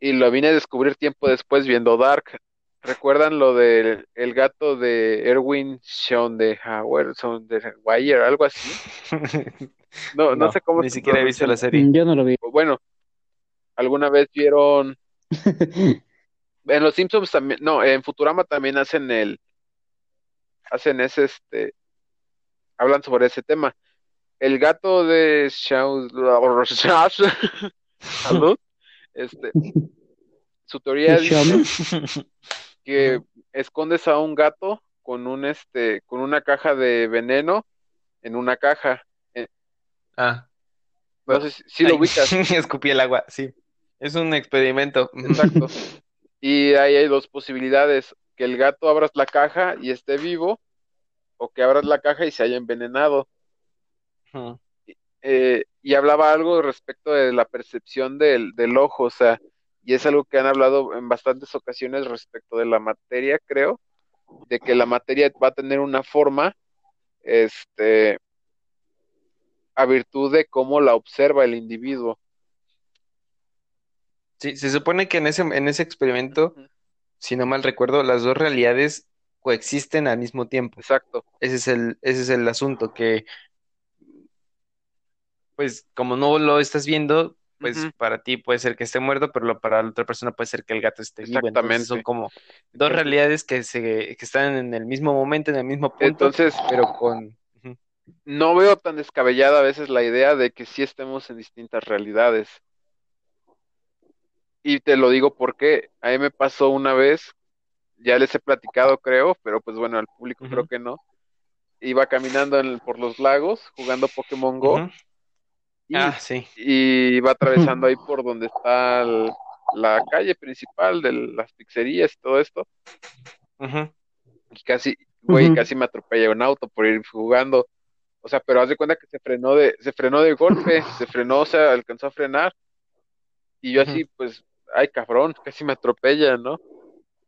y lo vine a descubrir tiempo después viendo Dark. ¿Recuerdan lo del el gato de Erwin Schoenhauer, Schoenhauer, algo así? [LAUGHS] No, no, sé cómo ni se siquiera he visto la serie. mm, yo no lo vi. Bueno, ¿alguna vez vieron [LAUGHS] en los Simpsons también, no, en Futurama también hacen el hacen ese este hablan sobre ese tema. El gato de Salud, este su teoría dice que escondes a un gato con un este con una caja de veneno en una caja. Eh, Ah, No sé si, si lo ubicas. [LAUGHS] escupí el agua, sí. Es un experimento. Exacto. Y ahí hay dos posibilidades, que el gato abras la caja y esté vivo, o que abras la caja y se haya envenenado. Eh, y hablaba algo respecto de la percepción del, del ojo, o sea, y es algo que han hablado en bastantes ocasiones respecto de la materia, creo, de que la materia va a tener una forma, este, a virtud de cómo la observa el individuo. Sí, se supone que en ese, en ese experimento, si no mal recuerdo, las dos realidades coexisten al mismo tiempo. Exacto. Ese es el, ese es el asunto, que pues como no lo estás viendo, pues para ti puede ser que esté muerto, pero lo- para la otra persona puede ser que el gato esté vivo. Entonces son como dos realidades que se que están en el mismo momento, en el mismo punto, Entonces, pero con no veo tan descabellada a veces la idea de que sí estemos en distintas realidades. Y te lo digo porque a mí me pasó una vez, ya les he platicado creo, pero pues bueno, al público creo que no. Iba caminando en- por los lagos jugando Pokémon Go. Y, Ah, sí. y iba atravesando ahí [LAUGHS] por donde está el- la calle principal de las pizzerías y todo esto. Y casi, güey, casi me atropella un auto por ir jugando. O sea, pero haz de cuenta que se frenó de, se frenó de golpe, [LAUGHS] se frenó, o sea, alcanzó a frenar. Y yo así, pues, ay, cabrón, casi me atropella, ¿no?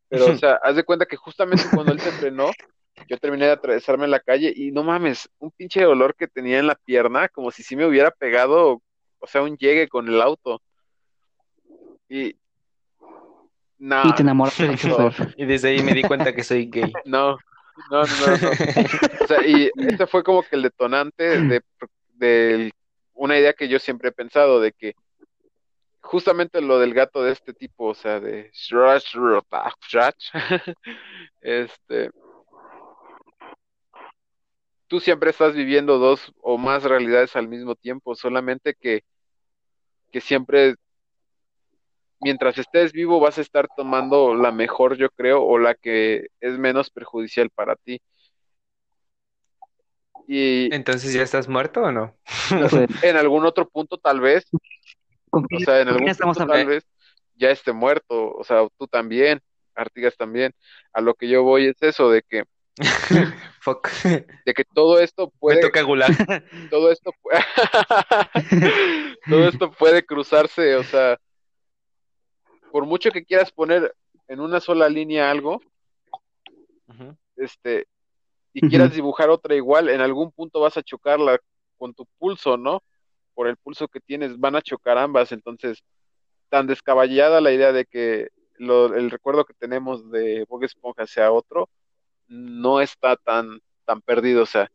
Pero, o [LAUGHS] sea, haz de cuenta que justamente cuando él se frenó, yo terminé de atravesarme la calle y no mames, un pinche dolor que tenía en la pierna, como si sí me hubiera pegado, o sea, un llegue con el auto. Y, no, Y te enamoraste del [LAUGHS] chofer. Y desde ahí me di cuenta que soy gay. [LAUGHS] no, no, no, no, no. O sea, y este fue como que el detonante de, de una idea que yo siempre he pensado, de que justamente lo del gato de este tipo, o sea, de Shrash, Shrash, [LAUGHS] este, tú siempre estás viviendo dos o más realidades al mismo tiempo, solamente que, que siempre, mientras estés vivo, vas a estar tomando la mejor, yo creo, o la que es menos perjudicial para ti. Y Entonces, ¿ya estás muerto o no? Pues, [LAUGHS] en algún otro punto, tal vez, ¿con o sea, en algún punto, tal vez ya esté muerto, o sea, tú también, Artigas también. A lo que yo voy es eso, de que, [LAUGHS] Fuck. de que todo esto Me puede, toca [LAUGHS] todo esto, [LAUGHS] todo esto puede cruzarse, o sea, por mucho que quieras poner en una sola línea algo, este, y quieras dibujar otra igual, en algún punto vas a chocarla con tu pulso, ¿no? Por el pulso que tienes, van a chocar ambas, entonces, tan descabellada la idea de que lo- el recuerdo que tenemos de Bob Esponja sea otro, no está tan, tan perdido, o sea,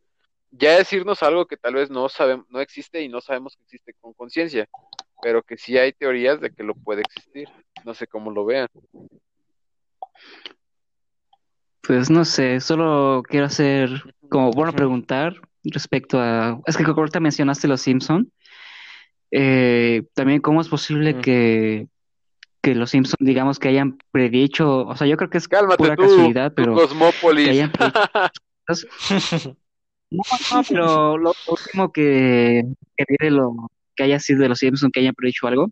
ya decirnos algo que tal vez no sabemos, no existe y no sabemos que existe con conciencia, pero que sí hay teorías de que lo puede existir, no sé cómo lo vean. Pues no sé, solo quiero hacer, como, bueno, preguntar respecto a, es que ahorita mencionaste los Simpson, eh, también cómo es posible que, que los Simpson, digamos, que hayan predicho, o sea, yo creo que es Cálmate pura tú, casualidad, pero Cosmópolis. que hayan predicho. [LAUGHS] No, no, pero lo último que, que vi de lo que haya sido de los Simpson, que hayan predicho algo,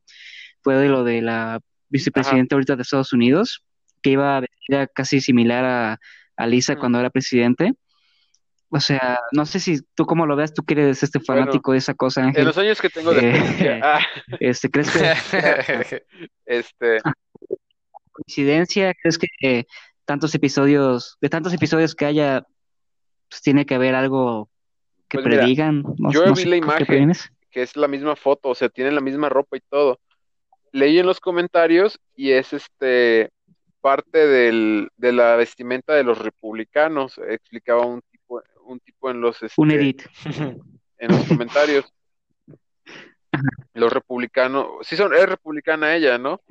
fue de lo de la vicepresidenta ahorita de Estados Unidos, que iba vestida casi similar a, a Lisa Ujú. cuando era presidente. O sea, no sé si tú cómo lo ves, tú que eres este Bueno, fanático de esa cosa, En Ángel. los años que tengo de Eh, [LAUGHS] ah, Este, ¿crees que [LAUGHS] este, coincidencia? ¿Crees que eh, tantos episodios, de tantos episodios que haya, pues tiene que haber algo que Pues mira, predigan? No, yo no vi sé, la ¿tú qué imagen. que es la misma foto, o sea, tienen la misma ropa y todo. Leí en los comentarios y es este parte del, de la vestimenta de los republicanos, explicaba un un tipo en los Un este, edit. en los comentarios. [LAUGHS] Los republicanos, sí son, es republicana ella, ¿no?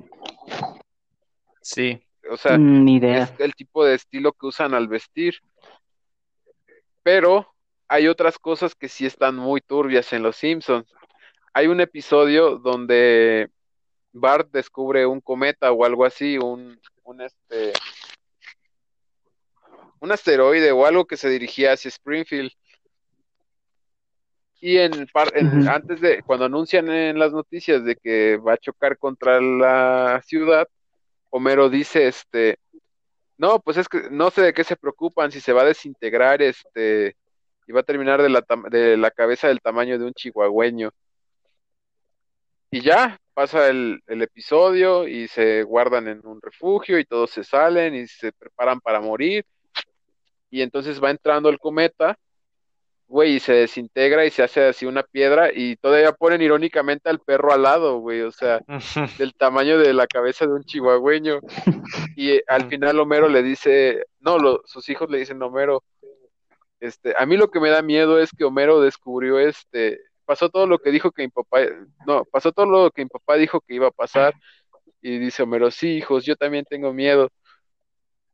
Sí. O sea, Mm, Ni idea. es el tipo de estilo que usan al vestir. Pero hay otras cosas que sí están muy turbias en Los Simpsons. Hay un episodio donde Bart descubre un cometa o algo así, un, un este un asteroide o algo que se dirigía hacia Springfield. Y en, par- en- Ujú. antes de, cuando anuncian en las noticias de que va a chocar contra la ciudad, Homero dice, este, no, pues es que no sé de qué se preocupan, si se va a desintegrar, este, y va a terminar de la, de la cabeza del tamaño de un chihuahueño. Y ya, pasa el, el episodio y se guardan en un refugio y todos se salen y se preparan para morir. Y entonces va entrando el cometa, güey, y se desintegra y se hace así una piedra y todavía ponen irónicamente al perro al lado, güey, o sea, [LAUGHS] del tamaño de la cabeza de un chihuahueño. Y eh, al [LAUGHS] final Homero le dice, no, lo- sus hijos le dicen, Homero, este, a mí lo que me da miedo es que Homero descubrió este, pasó todo lo que dijo que mi papá, no, pasó todo lo que mi papá dijo que iba a pasar. Y dice Homero, sí, hijos, yo también tengo miedo.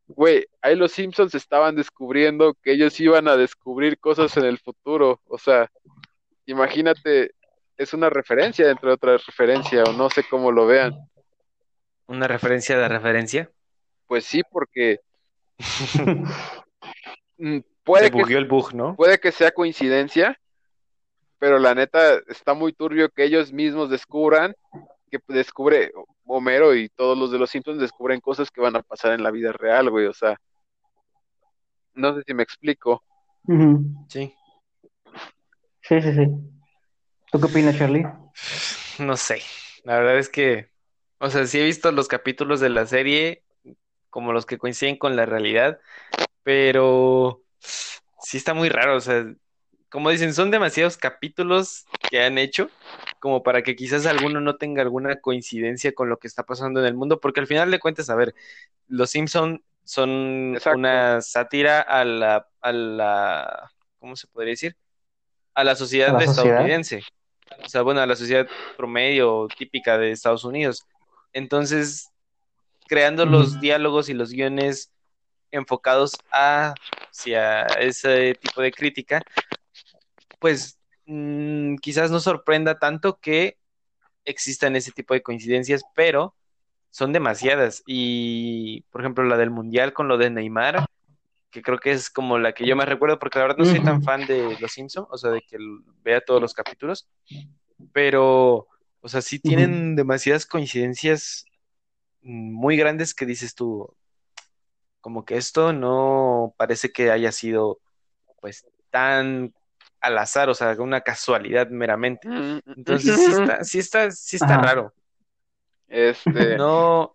Güey, ahí los Simpsons estaban descubriendo que ellos iban a descubrir cosas en el futuro. O sea, imagínate, es una referencia dentro de otra referencia, o no sé cómo lo vean. ¿Una referencia de referencia? Pues sí, porque [LAUGHS] mm, puede, Se que, el bug, ¿no? puede que sea coincidencia, pero la neta está muy turbio que ellos mismos descubran, que descubre Homero y todos los de los Simpsons descubren cosas que van a pasar en la vida real, güey. O sea, no sé si me explico. Sí. Sí, sí, sí. ¿Tú qué opinas, Charlie? No sé. La verdad es que, o sea, sí he visto los capítulos de la serie como los que coinciden con la realidad, pero sí está muy raro. O sea, como dicen, son demasiados capítulos que han hecho como para que quizás alguno no tenga alguna coincidencia con lo que está pasando en el mundo, porque al final de cuentas, a ver, los Simpson son Exacto. una sátira a la, a la, ¿cómo se podría decir? A la sociedad ¿A la sociedad? estadounidense. O sea, bueno, a la sociedad promedio típica de Estados Unidos. Entonces, creando los diálogos y los guiones enfocados hacia ese tipo de crítica, pues mm, quizás no sorprenda tanto que existan ese tipo de coincidencias, pero son demasiadas. Y, por ejemplo, la del Mundial con lo de Neymar, que creo que es como la que yo más recuerdo, porque la verdad no soy tan fan de Los Simpson, o sea, de que vea todos los capítulos, pero, o sea, sí tienen demasiadas coincidencias muy grandes que dices tú, como que esto no parece que haya sido, pues, tan al azar, o sea, una casualidad meramente. Entonces, sí está, sí está, sí está Ajá. raro. Este, [LAUGHS] No,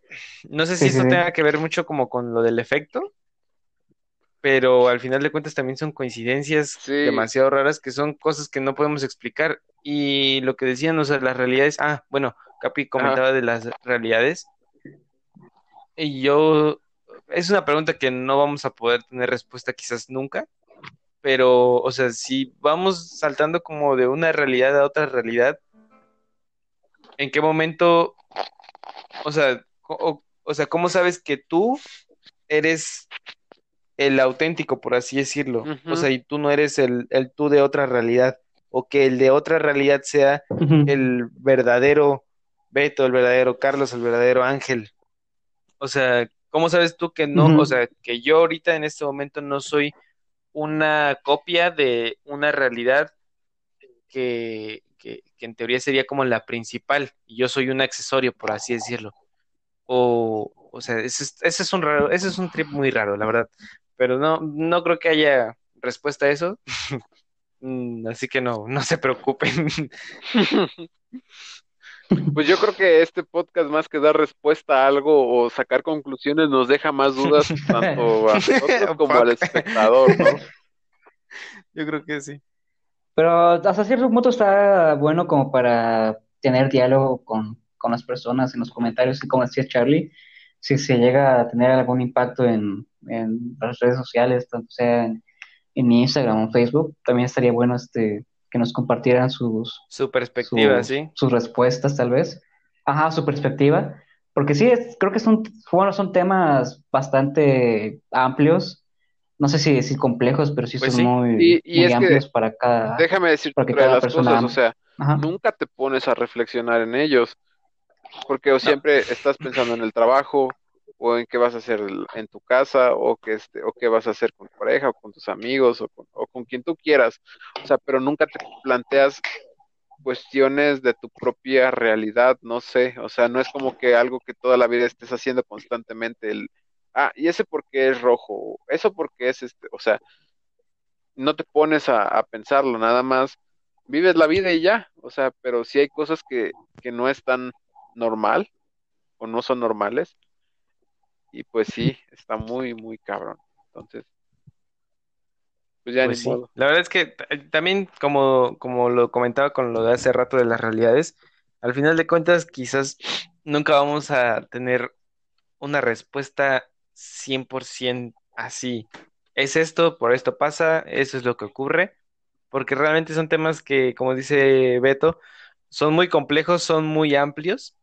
no sé si Sí, esto sí. tenga que ver mucho como con lo del efecto, pero al final de cuentas también son coincidencias Sí. demasiado raras que son cosas que no podemos explicar. Y lo que decían, o sea, las realidades, ah, bueno, Capi comentaba de las realidades. Y yo, es una pregunta que no vamos a poder tener respuesta quizás nunca, pero, o sea, si vamos saltando como de una realidad a otra realidad, ¿en qué momento, o sea, o, o sea, cómo sabes que tú eres el auténtico, por así decirlo? O sea, y tú no eres el, el tú de otra realidad, o que el de otra realidad sea el verdadero Beto, el verdadero Carlos, el verdadero Ángel. O sea, ¿cómo sabes tú que no, o sea, que yo ahorita en este momento no soy una copia de una realidad que, que, en teoría sería como la principal y yo soy un accesorio, por así decirlo? O, o sea, ese es, ese es un raro, ese es un trip muy raro, la verdad. Pero no, no creo que haya respuesta a eso. [LAUGHS] Mm, Así que no, no se preocupen. [LAUGHS] Pues yo creo que este podcast, más que dar respuesta a algo o sacar conclusiones, nos deja más dudas [LAUGHS] tanto a nosotros [LAUGHS] como al espectador, ¿no? [LAUGHS] Yo creo que sí. Pero hasta cierto punto está bueno como para tener diálogo con, con las personas en los comentarios y como decía Charlie, si se llega a tener algún impacto en, en las redes sociales, tanto sea en, en Instagram o Facebook, también estaría bueno este que nos compartieran sus, Su perspectiva, sí. sus respuestas tal vez. Ajá, su perspectiva. Porque sí, es- creo que son, bueno, son temas bastante amplios. No sé si decir complejos, pero sí Pues son sí. muy, Y, y muy es que amplios para cada... déjame decirte Porque otra de cada las persona- cosas, o sea, Ajá. nunca te pones a reflexionar en ellos, porque o siempre estás pensando en el trabajo o en qué vas a hacer en tu casa o que este, o qué vas a hacer con tu pareja o con tus amigos o con, o con quien tú quieras, o sea, pero nunca te planteas cuestiones de tu propia realidad, no sé, o sea, no es como que algo que toda la vida estés haciendo constantemente, el, ah, y ese porque es rojo, eso porque es este, o sea, no te pones a, a pensarlo, nada más vives la vida y ya, o sea, pero sí hay cosas que, que no es tan normal o no son normales y pues sí, está muy, muy cabrón. Entonces, pues ya Pues ni sí. modo. La verdad es que t- también, como, como lo comentaba con lo de hace rato de las realidades, al final de cuentas, quizás nunca vamos a tener una respuesta 100% así. Es esto, por esto pasa, eso es lo que ocurre. porque realmente son temas que, como dice Beto, son muy complejos, son muy amplios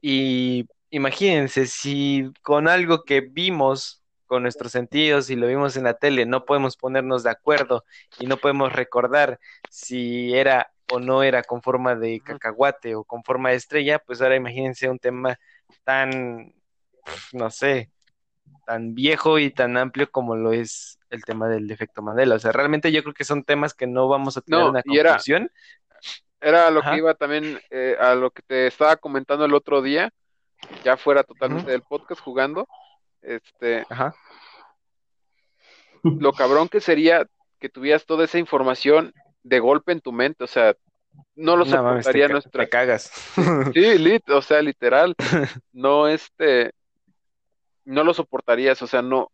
y imagínense si con algo que vimos con nuestros sentidos y lo vimos en la tele no podemos ponernos de acuerdo y no podemos recordar si era o no era con forma de cacahuate o con forma de estrella, pues ahora imagínense un tema tan, no sé, tan viejo y tan amplio como lo es el tema del efecto Mandela. O sea, realmente yo creo que son temas que no vamos a tener No, una era- conclusión. Era lo Ajá. que iba también eh, a lo que te estaba comentando el otro día, ya fuera totalmente del podcast jugando. Este, Ajá. lo cabrón que sería que tuvieras toda esa información de golpe en tu mente, o sea, no lo No mames, te, soportaría nuestra te cagas. Sí, lit, o sea, literal, [LAUGHS] no este, no lo soportarías, o sea, no,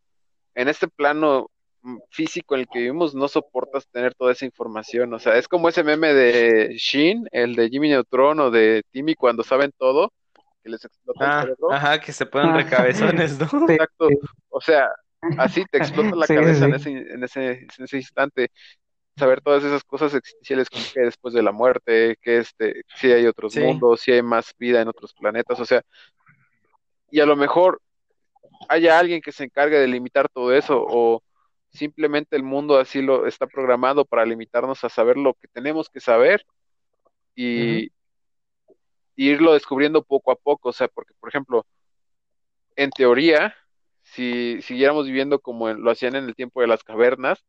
en este plano físico en el que vivimos no soportas tener toda esa información, o sea, es como ese meme de Shin, el de Jimmy Neutron o de Timmy cuando saben todo, que les explota el Ah, cerebro, ajá, que se ponen recabezones, ¿no? Sí. exacto, o sea, así te explota la Sí, cabeza en ese, en ese, en ese instante, saber todas esas cosas existenciales como que después de la muerte, que este, si hay otros Sí. mundos, si hay más vida en otros planetas, o sea, y a lo mejor haya alguien que se encargue de limitar todo eso, o simplemente el mundo así lo está programado para limitarnos a saber lo que tenemos que saber y, y irlo descubriendo poco a poco, o sea, porque por ejemplo, en teoría, si siguiéramos viviendo como lo hacían en el tiempo de las cavernas,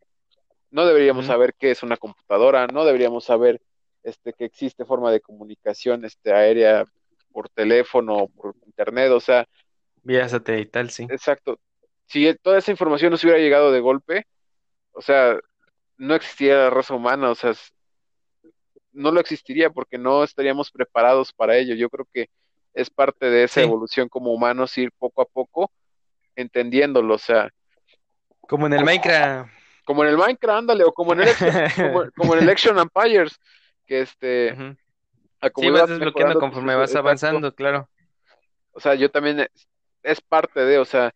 no deberíamos saber qué es una computadora, no deberíamos saber este, que existe forma de comunicación este, aérea por teléfono o por internet, o sea, Vía satelital, sí. exacto. Si toda esa información nos hubiera llegado de golpe, o sea, no existiría la raza humana, o sea, no lo existiría porque no estaríamos preparados para ello. Yo creo que es parte de esa Sí. evolución como humanos ir poco a poco entendiéndolo, o sea, Como en el Minecraft. como en el Minecraft, ándale, o como en el como, [LAUGHS] como en el Action Empires, que este, Ujú. a Sí, vas desbloqueando conforme resu- vas exacto. avanzando, claro. O sea, yo también es, es parte de, o sea,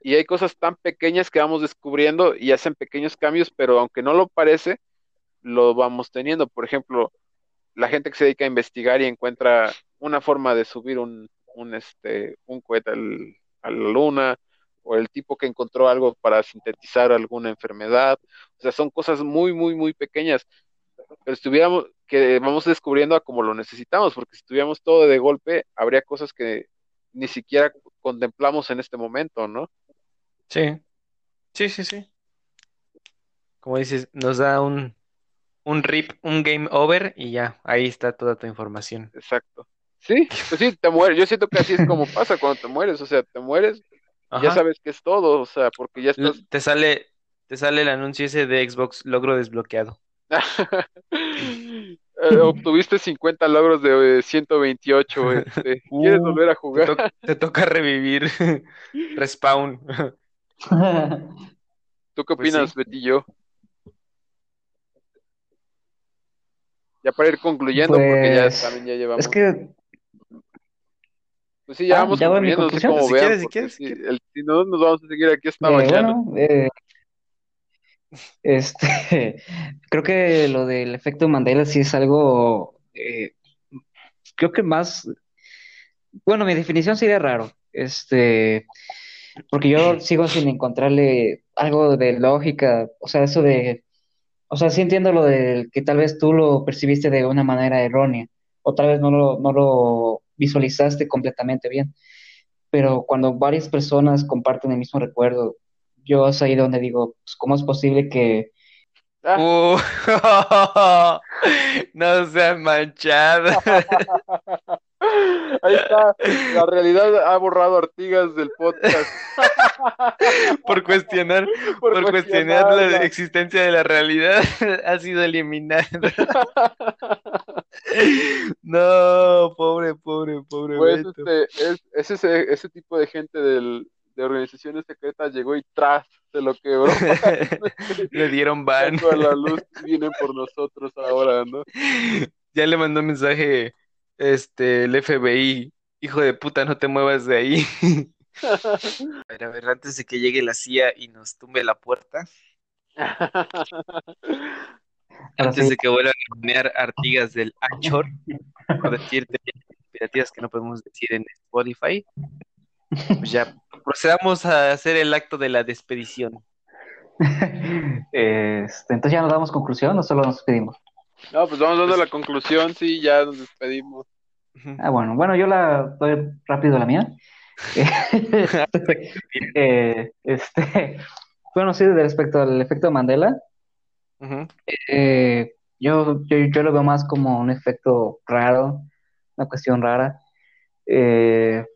y hay cosas tan pequeñas que vamos descubriendo y hacen pequeños cambios, pero aunque no lo parece, lo vamos teniendo. Por ejemplo, la gente que se dedica a investigar y encuentra una forma de subir un, un, este, un cohete al- a la luna, o el tipo que encontró algo para sintetizar alguna enfermedad. O sea, son cosas muy, muy, muy pequeñas. Pero estuviéramos, que vamos descubriendo a como lo necesitamos, porque si tuviéramos todo de golpe, habría cosas que ni siquiera contemplamos en este momento, ¿no? Sí. Sí, sí, sí. Como dices, nos da un, un rip, un game over y ya, ahí está toda tu información. Exacto. Sí, pues sí, te mueres. Yo siento que así es como pasa cuando te mueres. O sea, te mueres y ya sabes que es todo. O sea, porque ya estás. Te sale, te sale el anuncio ese de Xbox, logro desbloqueado. [LAUGHS] Eh, obtuviste 50 logros de eh, 128. [LAUGHS] Este. ¿Quieres Uh, volver a Te, jugar? to- [LAUGHS] te toca revivir. Respawn. ¿Tú qué Pues opinas, sí. Betillo? Ya para ir concluyendo, porque ya Pues, también ya llevamos. es que, Pues sí, ya Ah, vamos ¿ya va mi concluyendo, no sé conclusión? cómo Si vean, quieres, si quieres, si sí, quieres. el- si no nos vamos a seguir aquí hasta eh, mañana. bueno, eh, este, [LAUGHS] creo que lo del efecto Mandela sí es algo, eh, creo que más, bueno, mi definición sería raro, este, porque yo sigo sin encontrarle algo de lógica, o sea, eso de, o sea, sí entiendo lo de que tal vez tú lo percibiste de una manera errónea, o tal vez no lo, no lo visualizaste completamente bien, pero cuando varias personas comparten el mismo recuerdo, yo es ahí donde digo, pues, ¿cómo es posible que Ah, Uh, [LAUGHS] no seas manchado. [LAUGHS] [LAUGHS] [LAUGHS] ahí está, la realidad ha borrado Artigas del podcast [LAUGHS] Por cuestionar, por por cuestionar la existencia de la realidad, [LAUGHS] ha sido eliminada. No, pobre, pobre, pobre Pues este, es, es ese, ese tipo de gente del, de organizaciones secretas llegó y tras se lo quebró. Le dieron ban. A la luz, vienen por nosotros ahora, ¿no? Ya le mandó un mensaje, este, el FBI. Hijo de puta, no te muevas de ahí. [LAUGHS] [LAUGHS] A ver, a ver, antes de que llegue la CIA y nos tumbe la puerta. [LAUGHS] Antes de que vuelvan a poner Artigas del Anchor, por decirte piratías que no podemos decir en Spotify, pues ya procedamos a hacer el acto de la despedición. Este, entonces ya nos damos conclusión o solo nos despedimos. No, pues vamos dando la conclusión, sí, ya nos despedimos. Ah, bueno, bueno, yo la doy rápido la mía. [LAUGHS] [LAUGHS] Eh, este, bueno, sí, respecto al efecto Mandela, eh, yo, yo, yo, lo veo más como un efecto raro, una cuestión rara. Eh,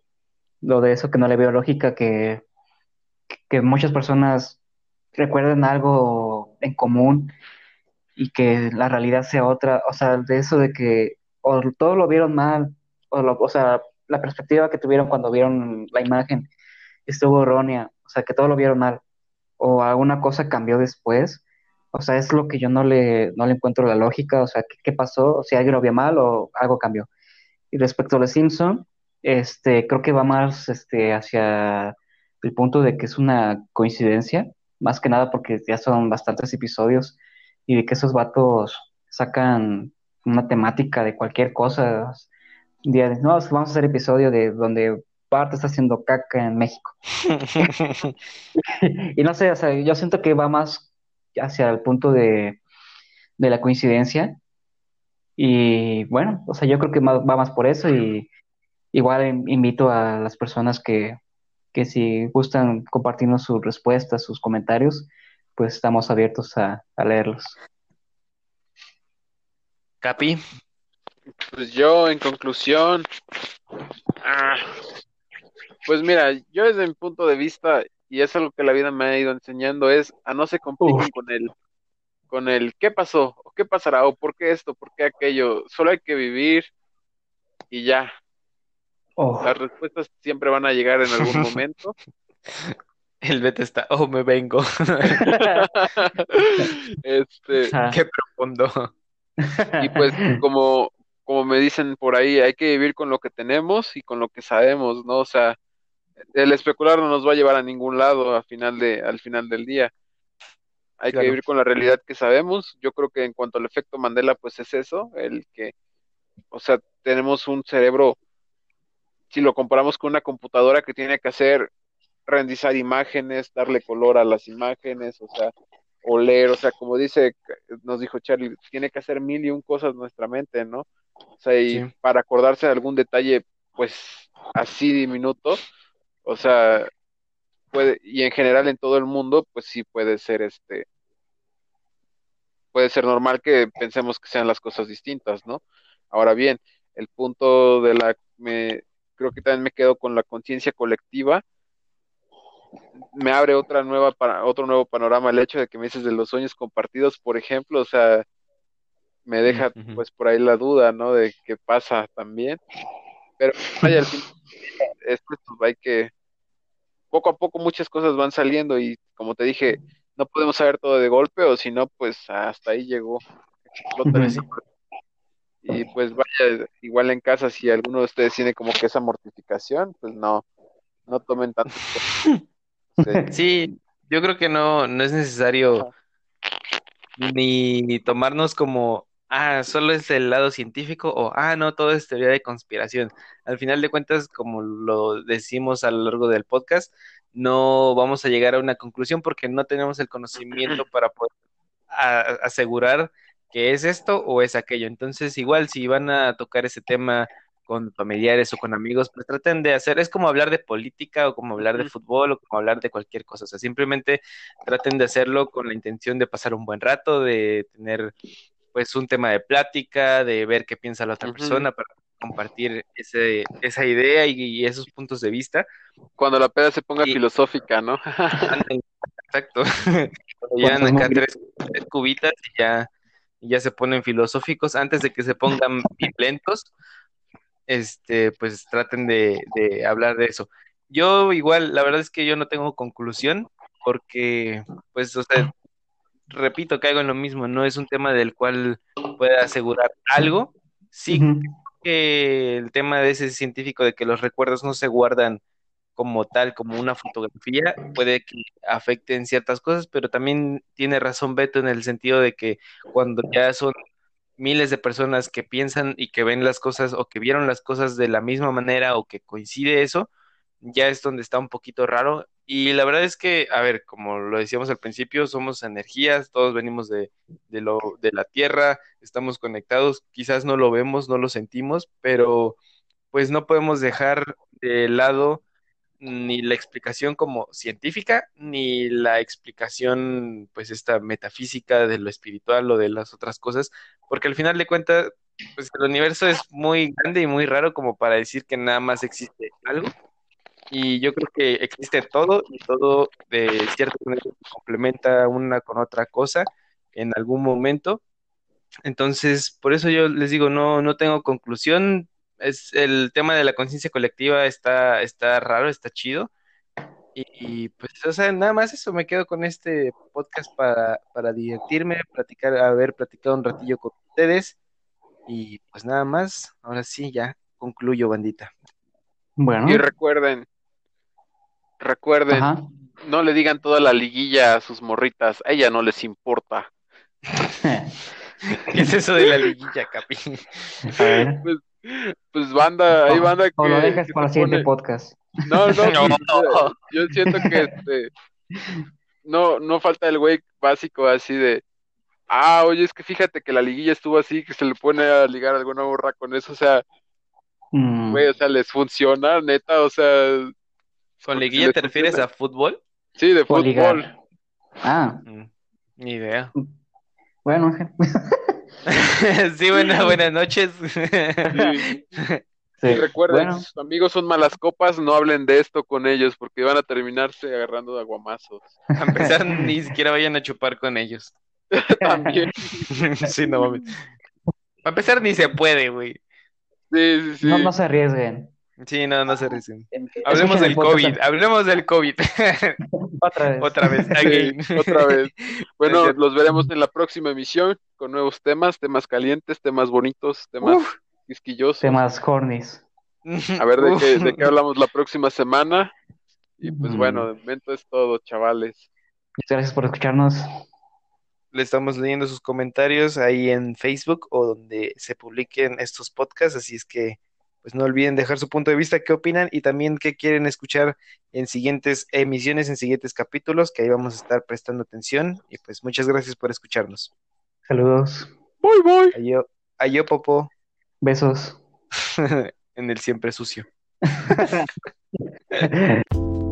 lo de eso que no le veo lógica, que, que muchas personas recuerden algo en común y que la realidad sea otra, o sea, de eso de que o todos lo vieron mal, o, o sea, la perspectiva que tuvieron cuando vieron la imagen estuvo errónea, o sea, que todo lo vieron mal, o alguna cosa cambió después, o sea, es lo que yo no le, no le encuentro la lógica, o sea, ¿qué, pasó? O si alguien lo vio mal o algo cambió. Y respecto a los Simpson, este, creo que va más este, hacia el punto de que es una coincidencia, más que nada porque ya son bastantes episodios y de que esos vatos sacan una temática de cualquier cosa. Un día de, no, vamos a hacer episodio de donde Bart está haciendo caca en México. [LAUGHS] [LAUGHS] y no sé, o sea, yo siento que va más hacia el punto de, de la coincidencia. Y bueno, o sea, yo creo que va más por eso y igual invito a las personas que, que si gustan compartirnos sus respuestas, sus comentarios, pues estamos abiertos a, a leerlos. Capi. Pues yo, en conclusión, ah, pues mira, yo desde mi punto de vista, y es algo que la vida me ha ido enseñando, es a no se compliquen con el, con el qué pasó, o qué pasará, o por qué esto, por qué aquello. Solo hay que vivir y ya. Oh. Las respuestas siempre van a llegar en algún [LAUGHS] momento. El Beta está, oh, me vengo. [LAUGHS] este, [LAUGHS] qué profundo. Y pues, [LAUGHS] como, como me dicen por ahí, hay que vivir con lo que tenemos y con lo que sabemos, ¿no? O sea, el especular no nos va a llevar a ningún lado al final, de, al final del día. Hay que vivir con la realidad que sabemos. Yo creo que en cuanto al efecto Mandela, pues es eso, el que, o sea, tenemos un cerebro, si lo comparamos con una computadora que tiene que hacer, rendizar imágenes, darle color a las imágenes, o sea, oler, o sea, como dice, nos dijo Charlie, tiene que hacer mil y un cosas nuestra mente, ¿no? O sea, y para acordarse de algún detalle, pues así diminuto, o sea, puede, y en general en todo el mundo, pues sí puede ser este, puede ser normal que pensemos que sean las cosas distintas, ¿no? Ahora bien, el punto de la, me, creo que también me quedo con la conciencia colectiva, me abre otra nueva para, otro nuevo panorama el hecho de que me dices de los sueños compartidos, por ejemplo, o sea, me deja pues por ahí la duda, ¿no? De qué pasa también. Pero vaya, al fin, esto pues, hay que poco a poco muchas cosas van saliendo y como te dije, no podemos saber todo de golpe o si no, pues hasta ahí llegó. Y pues vaya, igual en casa, si alguno de ustedes tiene como que esa mortificación, pues no, no tomen tanto. [LAUGHS] Sí, yo creo que no, no es necesario ni tomarnos como, ah, solo es el lado científico o, ah, no, todo es teoría de conspiración. Al final de cuentas, como lo decimos a lo largo del podcast, no vamos a llegar a una conclusión porque no tenemos el conocimiento [CLEARS THROAT] para poder asegurar que es esto o es aquello. Entonces, igual si van a tocar ese tema con familiares o con amigos, pues traten de hacer, es como hablar de política o como hablar de fútbol o como hablar de cualquier cosa, o sea, simplemente traten de hacerlo con la intención de pasar un buen rato, de tener pues un tema de plática, de ver qué piensa la otra persona para compartir ese, esa idea y, esos puntos de vista. Cuando la peda se ponga filosófica, ¿no? [LAUGHS] Exacto. [LAUGHS] ya acá tres, cubitas y ya, ya se ponen filosóficos antes de que se pongan violentos este, pues traten de, hablar de eso. Yo igual, la verdad es que yo no tengo conclusión porque, pues, o sea, repito, caigo en lo mismo, no es un tema del cual pueda asegurar algo. Sí, que el tema de ese científico de que los recuerdos no se guardan como tal, como una fotografía, puede que afecte en ciertas cosas, pero también tiene razón Beto en el sentido de que cuando ya son miles de personas que piensan y que ven las cosas o que vieron las cosas de la misma manera o que coincide eso, ya es donde está un poquito raro. Y la verdad es que, a ver, como lo decíamos al principio, somos energías, todos venimos de, de, lo, de la Tierra, estamos conectados, quizás no lo vemos, no lo sentimos, pero pues no podemos dejar de lado ni la explicación como científica, ni la explicación, pues, esta metafísica de lo espiritual o de las otras cosas, porque al final de cuentas, pues el universo es muy grande y muy raro como para decir que nada más existe algo. Y yo creo que existe todo y todo de cierta manera complementa una con otra cosa en algún momento. Entonces, por eso yo les digo, no, no tengo conclusión, es el tema de la conciencia colectiva está, está raro, está chido. Y, pues, o sea, nada más eso, me quedo con este podcast para, para divertirme, platicar, haber platicado un ratillo con ustedes. Y pues nada más, ahora sí, ya concluyo, bandita. Bueno. Y recuerden, recuerden, no le digan toda la liguilla a sus morritas, a ella no les importa. [LAUGHS] ¿Qué es eso de la liguilla, Capi? A ver. Pues, pues banda, hay banda que. O lo dejas para el siguiente podcast. No, no, no, Yo siento que este. No, no falta el güey básico así de. Ah, oye, es que fíjate que la liguilla estuvo así, que se le pone a ligar alguna borra con eso, o sea. Mm. Güey, o sea, les funciona, neta, o sea. ¿Con liguilla te refieres a fútbol? Sí, de fútbol. Ah. Mm, ni idea. [LAUGHS] Bueno, [LAUGHS] sí, buenas buenas noches. Sí. [LAUGHS] recuerden, sus amigos son malas copas, no hablen de esto con ellos porque van a terminarse agarrando de aguamazos. [LAUGHS] A empezar, [LAUGHS] ni siquiera vayan a chupar con ellos. [LAUGHS] También. sí, no mames. A empezar, ni se puede, güey. Sí, sí, sí. No, no se arriesguen. Sí, no, no se arriesguen. Hablemos del COVID, hablemos del COVID. otra vez. Otra vez, otra vez. Bueno, los veremos en la próxima emisión con nuevos temas, temas calientes, temas bonitos, temas quisquillosos. Temas hornies. A ver de qué, de qué [LAUGHS] hablamos la próxima semana. Y pues bueno, de momento es todo, chavales. Muchas gracias por escucharnos. Le estamos leyendo sus comentarios ahí en Facebook o donde se publiquen estos podcasts, así es que pues no olviden dejar su punto de vista, qué opinan y también qué quieren escuchar en siguientes emisiones, en siguientes capítulos, que ahí vamos a estar prestando atención. Y pues muchas gracias por escucharnos. Saludos. Bye bye. Ayo popo. Besos. [LAUGHS] en el siempre sucio. [LAUGHS]